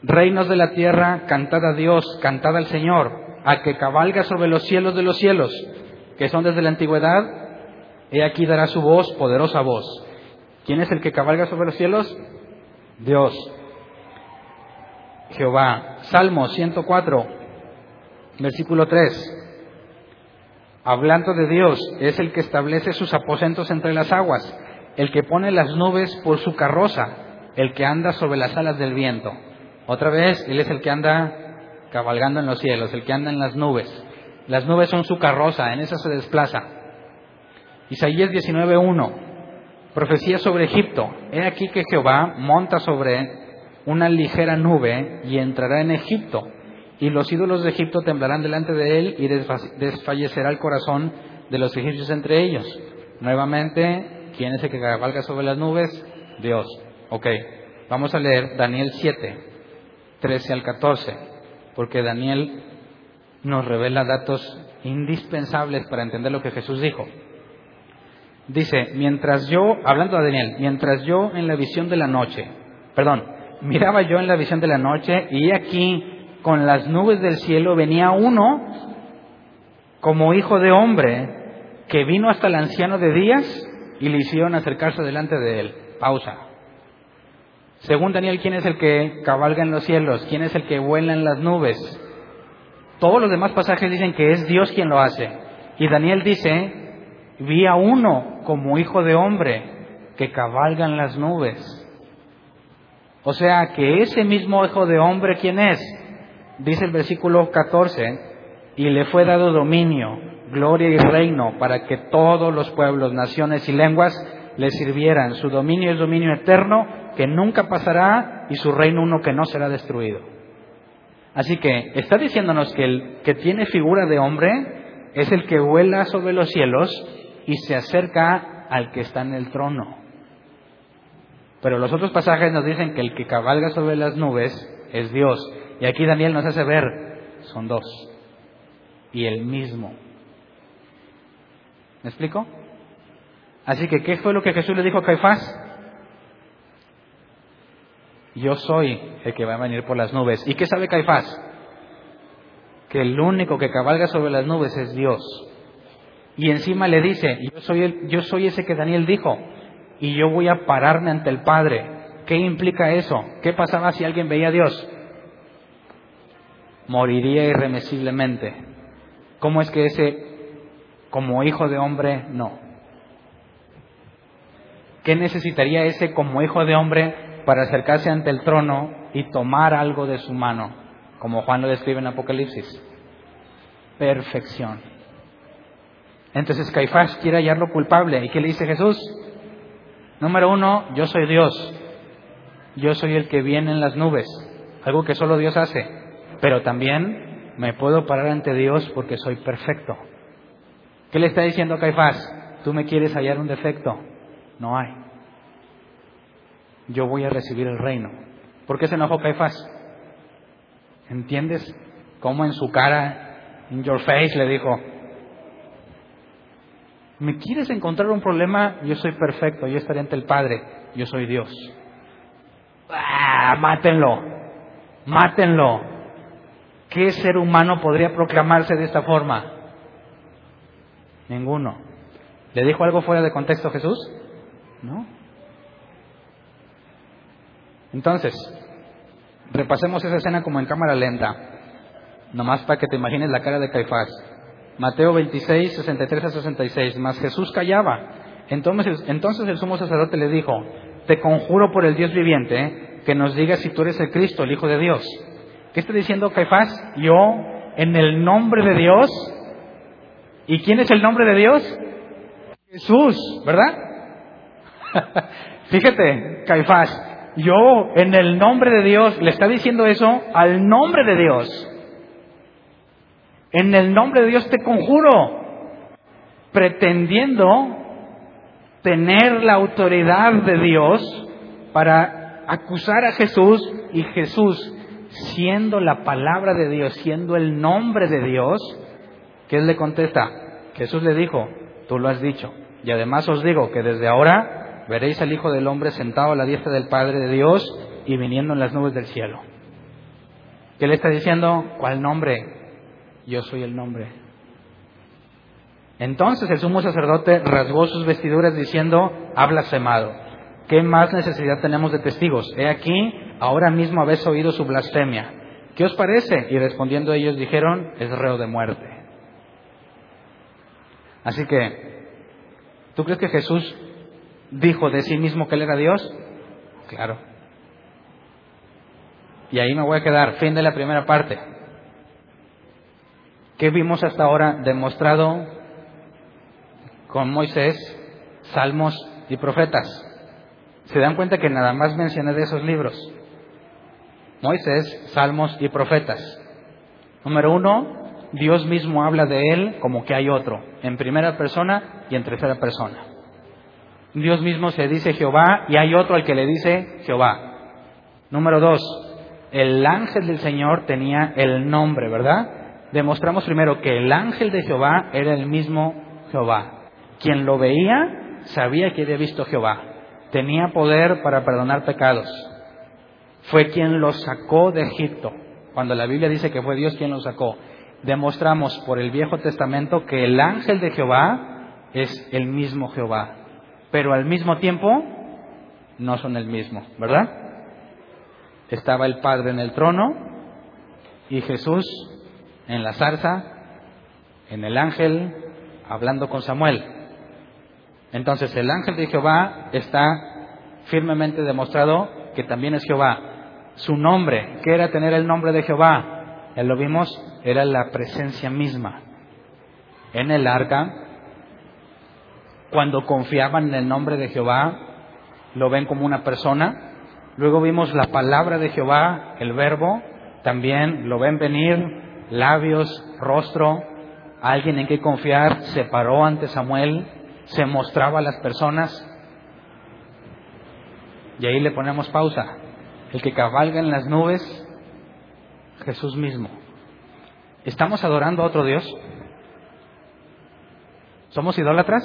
Reinos de la tierra, cantad a Dios, cantad al Señor, al que cabalga sobre los cielos de los cielos, que son desde la antigüedad, he aquí dará su voz, poderosa voz. ¿Quién es el que cabalga sobre los cielos? Dios. Jehová. Salmo 104, Versículo 3. Hablando de Dios, es el que establece sus aposentos entre las aguas, el que pone las nubes por su carroza, el que anda sobre las alas del viento. Otra vez, Él es el que anda cabalgando en los cielos, el que anda en las nubes. Las nubes son su carroza, en esa se desplaza. Isaías 19.1, profecía sobre Egipto. He aquí que Jehová monta sobre una ligera nube y entrará en Egipto y los ídolos de Egipto temblarán delante de él y desfallecerá el corazón de los egipcios entre ellos. Nuevamente, ¿Quién es el que cabalga sobre las nubes? Dios. Ok, vamos a leer Daniel 7, 13 al 14, porque Daniel nos revela datos indispensables para entender lo que Jesús dijo. Dice, mientras yo, hablando de Daniel, mientras yo en la visión de la noche, perdón, miraba yo en la visión de la noche y aquí con las nubes del cielo venía uno como hijo de hombre que vino hasta el anciano de días y le hicieron acercarse delante de él. Pausa. Según Daniel, ¿quién es el que cabalga en los cielos? ¿Quién es el que vuela en las nubes? Todos los demás pasajes dicen que es Dios quien lo hace. Y Daniel dice, vi a uno como hijo de hombre que cabalga en las nubes. O sea que ese mismo hijo de hombre, ¿quién es? Dice el versículo 14, y le fue dado dominio, gloria y reino para que todos los pueblos, naciones y lenguas le sirvieran. Su dominio es dominio eterno que nunca pasará y su reino uno que no será destruido. Así que está diciéndonos que el que tiene figura de hombre es el que vuela sobre los cielos y se acerca al que está en el trono. Pero los otros pasajes nos dicen que el que cabalga sobre las nubes es Dios. Y aquí Daniel nos hace ver, son dos. Y el mismo. ¿Me explico? Así que, ¿qué fue lo que Jesús le dijo a Caifás? Yo soy el que va a venir por las nubes. ¿Y qué sabe Caifás? Que el único que cabalga sobre las nubes es Dios. Y encima le dice, yo soy, el, yo soy ese que Daniel dijo, y yo voy a pararme ante el Padre. ¿Qué implica eso? ¿Qué pasaba si alguien veía a Dios? Moriría irremisiblemente. ¿Cómo es que ese, como hijo de hombre, no? ¿Qué necesitaría ese como hijo de hombre para acercarse ante el trono y tomar algo de su mano? Como Juan lo describe en Apocalipsis. Perfección. Entonces Caifás quiere hallarlo culpable. ¿Y qué le dice Jesús? Número uno, yo soy Dios. Yo soy el que viene en las nubes. Algo que solo Dios hace. Pero también me puedo parar ante Dios porque soy perfecto. ¿Qué le está diciendo Caifás? Tú me quieres hallar un defecto. No hay. Yo voy a recibir el reino. ¿Por qué se enojó Caifás? ¿Entiendes cómo en su cara, in your face, le dijo, ¿Me quieres encontrar un problema? Yo soy perfecto, yo estaré ante el Padre, yo soy Dios. ¡Ah, mátenlo, mátenlo. ¿Qué ser humano podría proclamarse de esta forma? Ninguno. ¿Le dijo algo fuera de contexto Jesús? No. Entonces, repasemos esa escena como en cámara lenta, nomás para que te imagines la cara de Caifás. Mateo 26, 63 a 66. Mas Jesús callaba. Entonces, entonces el sumo sacerdote le dijo, te conjuro por el Dios viviente que nos digas si tú eres el Cristo, el Hijo de Dios. ¿Qué está diciendo Caifás? Yo, en el nombre de Dios. ¿Y quién es el nombre de Dios? Jesús, ¿verdad? *laughs* Fíjate, Caifás, yo en el nombre de Dios, le está diciendo eso al nombre de Dios. En el nombre de Dios te conjuro, pretendiendo tener la autoridad de Dios para acusar a Jesús y Jesús siendo la palabra de Dios, siendo el nombre de Dios, ¿qué le contesta? Jesús le dijo, tú lo has dicho. Y además os digo que desde ahora veréis al Hijo del Hombre sentado a la diestra del Padre de Dios y viniendo en las nubes del cielo. ¿Qué le está diciendo? ¿Cuál nombre? yo soy el nombre. Entonces el sumo sacerdote rasgó sus vestiduras diciendo, ha blasfemado. ¿Qué más necesidad tenemos de testigos? He aquí, ahora mismo habéis oído su blasfemia. ¿Qué os parece? Y respondiendo ellos dijeron, es reo de muerte. Así que, ¿tú crees que Jesús dijo de sí mismo que él era Dios? Claro. Y ahí me voy a quedar. Fin de la primera parte. ¿Qué vimos hasta ahora demostrado con Moisés, Salmos y Profetas? Se dan cuenta que nada más mencioné de esos libros. Moisés, Salmos y Profetas. Número uno, Dios mismo habla de él como que hay otro, en primera persona y en tercera persona. Dios mismo se dice Jehová y hay otro al que le dice Jehová. Número dos, el ángel del Señor tenía el nombre, ¿verdad? Demostramos primero que el ángel de Jehová era el mismo Jehová. Quien lo veía sabía que había visto Jehová. Tenía poder para perdonar pecados. Fue quien lo sacó de Egipto. Cuando la Biblia dice que fue Dios quien lo sacó, demostramos por el Viejo Testamento que el ángel de Jehová es el mismo Jehová. Pero al mismo tiempo no son el mismo, ¿verdad? Estaba el Padre en el trono y Jesús en la zarza, en el ángel, hablando con Samuel. Entonces el ángel de Jehová está firmemente demostrado que también es Jehová. Su nombre, ¿qué era tener el nombre de Jehová? Ya lo vimos, era la presencia misma. En el arca, cuando confiaban en el nombre de Jehová, lo ven como una persona. Luego vimos la palabra de Jehová, el verbo, también lo ven venir, labios, rostro, alguien en que confiar, se paró ante Samuel, se mostraba a las personas. Y ahí le ponemos pausa. El que cabalga en las nubes, Jesús mismo. ¿Estamos adorando a otro Dios? ¿Somos idólatras?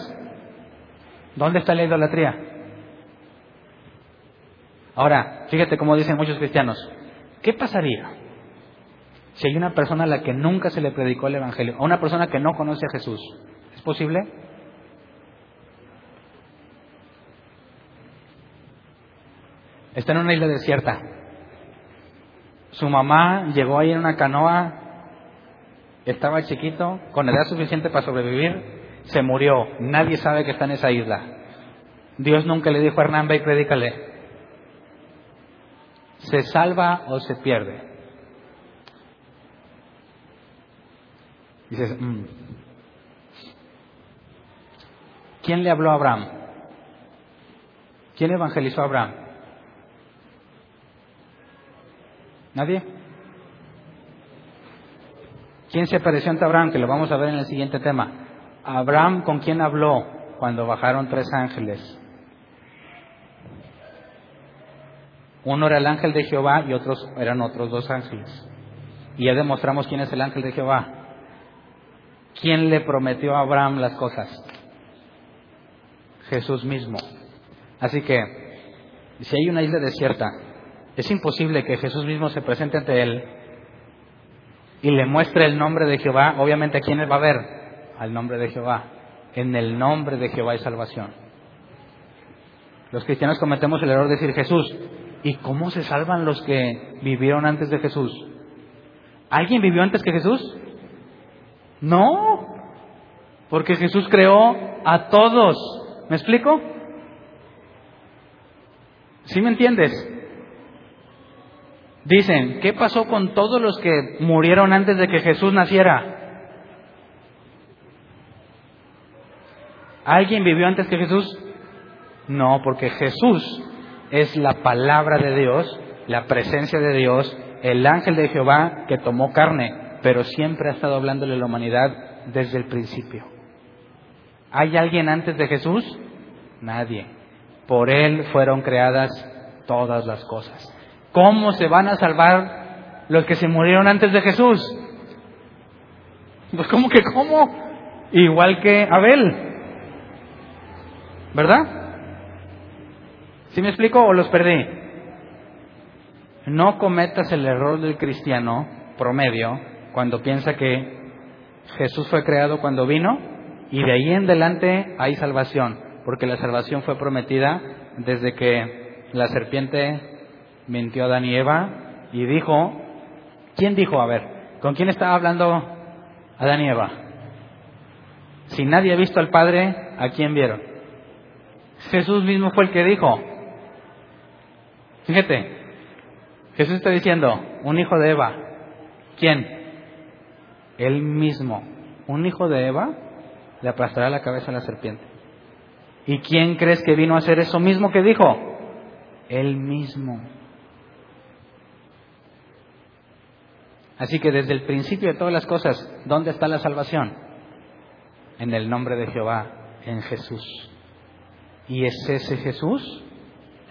¿Dónde está la idolatría? Ahora, fíjate cómo dicen muchos cristianos. ¿Qué pasaría si hay una persona a la que nunca se le predicó el Evangelio, a una persona que no conoce a Jesús? ¿Es posible? Está en una isla desierta. Su mamá llegó ahí en una canoa, estaba chiquito, con edad suficiente para sobrevivir, se murió. Nadie sabe que está en esa isla. Dios nunca le dijo a Hernán, ve y predícale. ¿Se salva o se pierde? Dices, mm. ¿quién le habló a Abraham? ¿Quién evangelizó a Abraham? ¿Nadie? ¿Quién se pareció ante Abraham? Que lo vamos a ver en el siguiente tema. Abraham, ¿con quién habló cuando bajaron tres ángeles? Uno era el ángel de Jehová y otros eran otros dos ángeles. Y ya demostramos quién es el ángel de Jehová. ¿Quién le prometió a Abraham las cosas? Jesús mismo. Así que, si hay una isla desierta es imposible que Jesús mismo se presente ante él y le muestre el nombre de Jehová. Obviamente, ¿a quién va a ver? Al nombre de Jehová. En el nombre de Jehová hay salvación. Los cristianos cometemos el error de decir Jesús. ¿Y cómo se salvan los que vivieron antes de Jesús? ¿Alguien vivió antes que Jesús? No, porque Jesús creó a todos. ¿Me explico? ¿Sí me entiendes? Dicen, ¿qué pasó con todos los que murieron antes de que Jesús naciera? ¿Alguien vivió antes que Jesús? No, porque Jesús es la palabra de Dios, la presencia de Dios, el ángel de Jehová que tomó carne, pero siempre ha estado hablándole a la humanidad desde el principio. ¿Hay alguien antes de Jesús? Nadie. Por Él fueron creadas todas las cosas. ¿Cómo se van a salvar los que se murieron antes de Jesús? Pues ¿cómo que cómo? Igual que Abel. ¿Verdad? ¿Sí me explico o los perdí? No cometas el error del cristiano promedio cuando piensa que Jesús fue creado cuando vino y de ahí en adelante hay salvación, porque la salvación fue prometida desde que la serpiente mintió a Adán y Eva y dijo, ¿quién dijo? A ver, ¿con quién estaba hablando Adán y Eva? Si nadie ha visto al Padre, ¿a quién vieron? Jesús mismo fue el que dijo. Fíjate, Jesús está diciendo, un hijo de Eva. ¿Quién? Él mismo. Un hijo de Eva le aplastará la cabeza a la serpiente. ¿Y quién crees que vino a hacer eso mismo que dijo? Él mismo. Así que desde el principio de todas las cosas, ¿dónde está la salvación? En el nombre de Jehová, en Jesús. Y es ese Jesús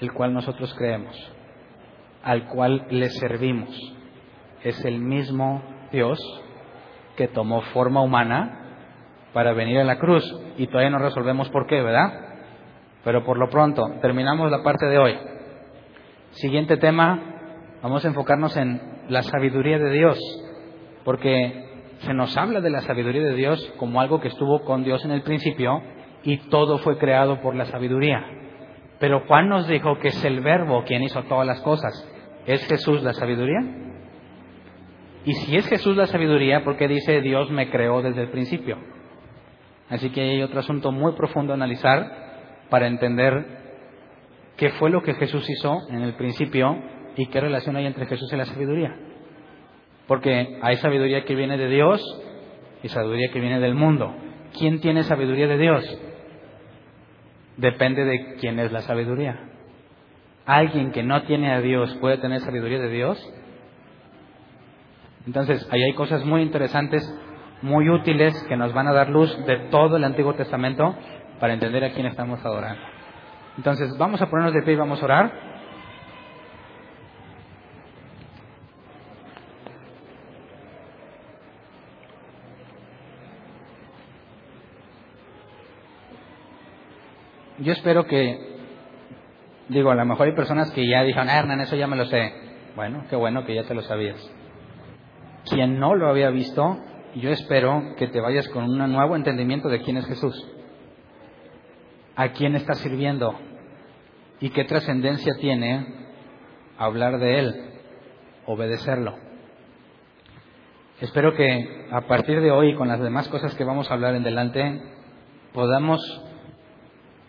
el cual nosotros creemos, al cual le servimos. Es el mismo Dios que tomó forma humana para venir a la cruz. Y todavía no resolvemos por qué, ¿verdad? Pero por lo pronto, terminamos la parte de hoy. Siguiente tema, vamos a enfocarnos en la sabiduría de Dios, porque se nos habla de la sabiduría de Dios como algo que estuvo con Dios en el principio y todo fue creado por la sabiduría. Pero Juan nos dijo que es el verbo quien hizo todas las cosas. ¿Es Jesús la sabiduría? Y si es Jesús la sabiduría, ¿por qué dice Dios me creó desde el principio? Así que hay otro asunto muy profundo a analizar para entender qué fue lo que Jesús hizo en el principio y qué relación hay entre Jesús y la sabiduría. Porque hay sabiduría que viene de Dios y sabiduría que viene del mundo. ¿Quién tiene sabiduría de Dios? Depende de quién es la sabiduría. ¿Alguien que no tiene a Dios puede tener sabiduría de Dios? Entonces, ahí hay cosas muy interesantes, muy útiles, que nos van a dar luz de todo el Antiguo Testamento para entender a quién estamos adorando. Entonces, vamos a ponernos de pie y vamos a orar. Yo espero que, digo, a lo mejor hay personas que ya dijeron, ah, Hernán, eso ya me lo sé. Bueno, qué bueno que ya te lo sabías quien no lo había visto, yo espero que te vayas con un nuevo entendimiento de quién es Jesús, a quién está sirviendo y qué trascendencia tiene hablar de Él, obedecerlo. Espero que a partir de hoy, con las demás cosas que vamos a hablar en delante, podamos,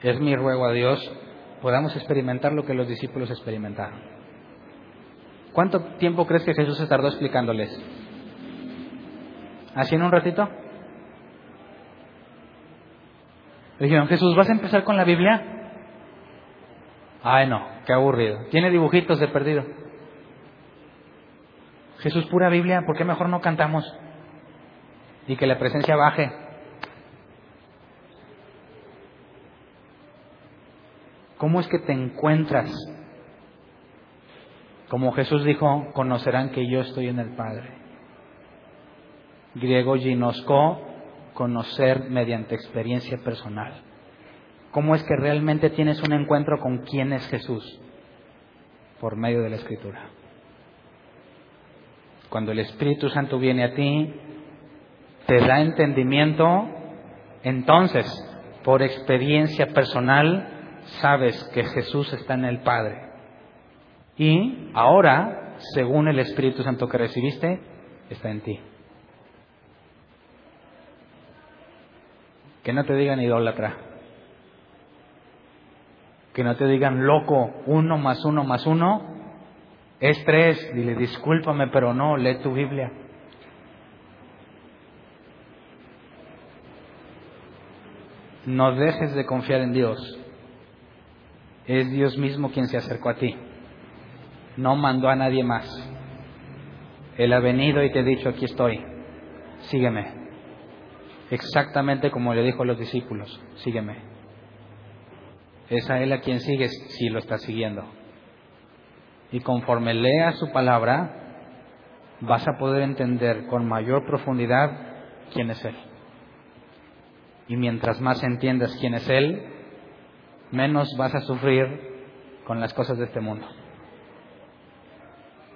es mi ruego a Dios, podamos experimentar lo que los discípulos experimentaron. ¿Cuánto tiempo crees que Jesús se tardó explicándoles? ¿Así en un ratito? Le dijeron, Jesús, ¿vas a empezar con la Biblia? Ay, no, qué aburrido. Tiene dibujitos de perdido. Jesús, pura Biblia, ¿por qué mejor no cantamos? Y que la presencia baje. ¿Cómo es que te encuentras? Como Jesús dijo, conocerán que yo estoy en el Padre griego ginosco, conocer mediante experiencia personal. ¿Cómo es que realmente tienes un encuentro con quién es Jesús? Por medio de la Escritura. Cuando el Espíritu Santo viene a ti, te da entendimiento, entonces, por experiencia personal, sabes que Jesús está en el Padre. Y ahora, según el Espíritu Santo que recibiste, está en ti. Que no te digan idólatra. Que no te digan loco, uno más uno más uno es tres. Dile, discúlpame, pero no, lee tu Biblia. No dejes de confiar en Dios. Es Dios mismo quien se acercó a ti. No mandó a nadie más. Él ha venido y te ha dicho, aquí estoy. Sígueme exactamente como le dijo a los discípulos, sígueme. Es a él a quien sigues si lo estás siguiendo. Y conforme leas su palabra, vas a poder entender con mayor profundidad quién es Él. Y mientras más entiendas quién es Él, menos vas a sufrir con las cosas de este mundo.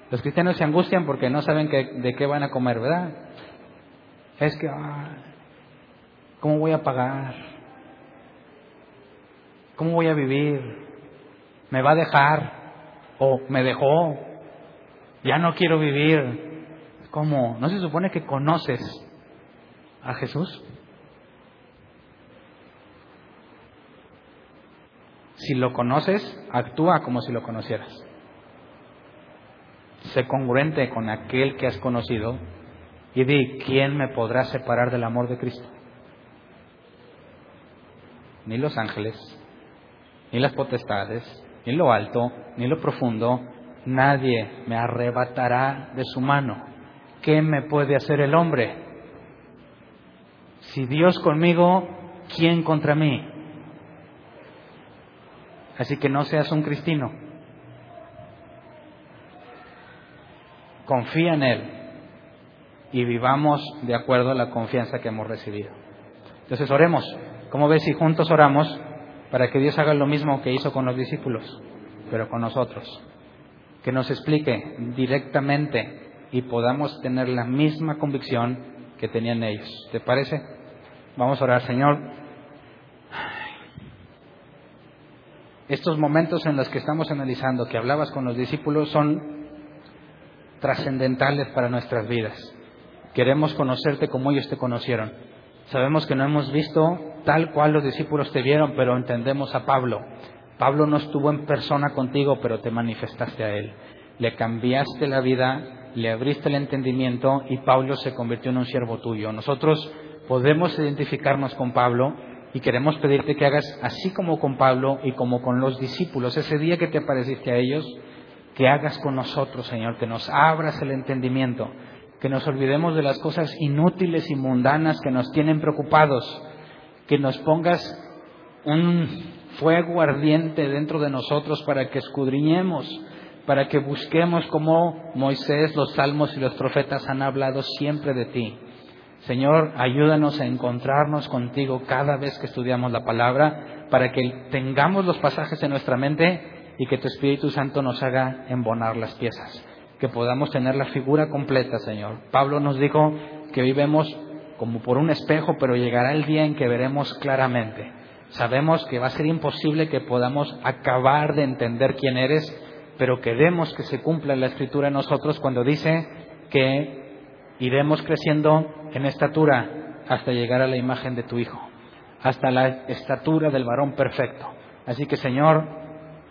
Los cristianos se angustian porque no saben de qué van a comer, ¿verdad? Es que, ah, ¿Cómo voy a pagar? ¿Cómo voy a vivir? ¿Me va a dejar? ¿O me dejó? Ya no quiero vivir. ¿Cómo? ¿No se supone que conoces a Jesús? Si lo conoces, actúa como si lo conocieras. Sé congruente con aquel que has conocido y di, ¿quién me podrá separar del amor de Cristo? ni los ángeles, ni las potestades, ni lo alto, ni lo profundo, nadie me arrebatará de su mano. ¿Qué me puede hacer el hombre? Si Dios conmigo, ¿quién contra mí? Así que no seas un cristino. Confía en Él y vivamos de acuerdo a la confianza que hemos recibido. Entonces oremos. ¿Cómo ves si juntos oramos para que Dios haga lo mismo que hizo con los discípulos, pero con nosotros? Que nos explique directamente y podamos tener la misma convicción que tenían ellos. ¿Te parece? Vamos a orar, Señor. Estos momentos en los que estamos analizando, que hablabas con los discípulos, son trascendentales para nuestras vidas. Queremos conocerte como ellos te conocieron. Sabemos que no hemos visto tal cual los discípulos te vieron, pero entendemos a Pablo. Pablo no estuvo en persona contigo, pero te manifestaste a él. Le cambiaste la vida, le abriste el entendimiento y Pablo se convirtió en un siervo tuyo. Nosotros podemos identificarnos con Pablo y queremos pedirte que hagas así como con Pablo y como con los discípulos, ese día que te apareciste a ellos, que hagas con nosotros, Señor, que nos abras el entendimiento, que nos olvidemos de las cosas inútiles y mundanas que nos tienen preocupados, que nos pongas un fuego ardiente dentro de nosotros para que escudriñemos, para que busquemos como Moisés, los salmos y los profetas han hablado siempre de ti. Señor, ayúdanos a encontrarnos contigo cada vez que estudiamos la palabra, para que tengamos los pasajes en nuestra mente y que tu Espíritu Santo nos haga embonar las piezas, que podamos tener la figura completa, Señor. Pablo nos dijo que vivemos como por un espejo, pero llegará el día en que veremos claramente. Sabemos que va a ser imposible que podamos acabar de entender quién eres, pero queremos que se cumpla la escritura en nosotros cuando dice que iremos creciendo en estatura hasta llegar a la imagen de tu Hijo, hasta la estatura del varón perfecto. Así que Señor,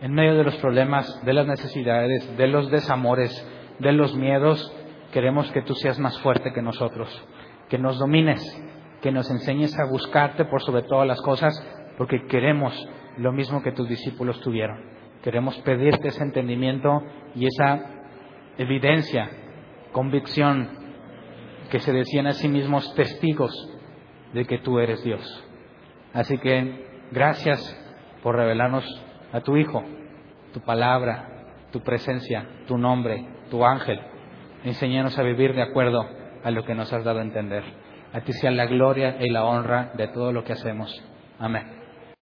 en medio de los problemas, de las necesidades, de los desamores, de los miedos, queremos que tú seas más fuerte que nosotros, que nos domines, que nos enseñes a buscarte por sobre todas las cosas, porque queremos lo mismo que tus discípulos tuvieron. Queremos pedirte ese entendimiento y esa evidencia, convicción, que se decían a sí mismos testigos de que tú eres Dios. Así que gracias por revelarnos a tu Hijo, tu palabra, tu presencia, tu nombre, tu ángel. Enséñanos a vivir de acuerdo a lo que nos has dado a entender. A ti sea la gloria y la honra de todo lo que hacemos. Amén.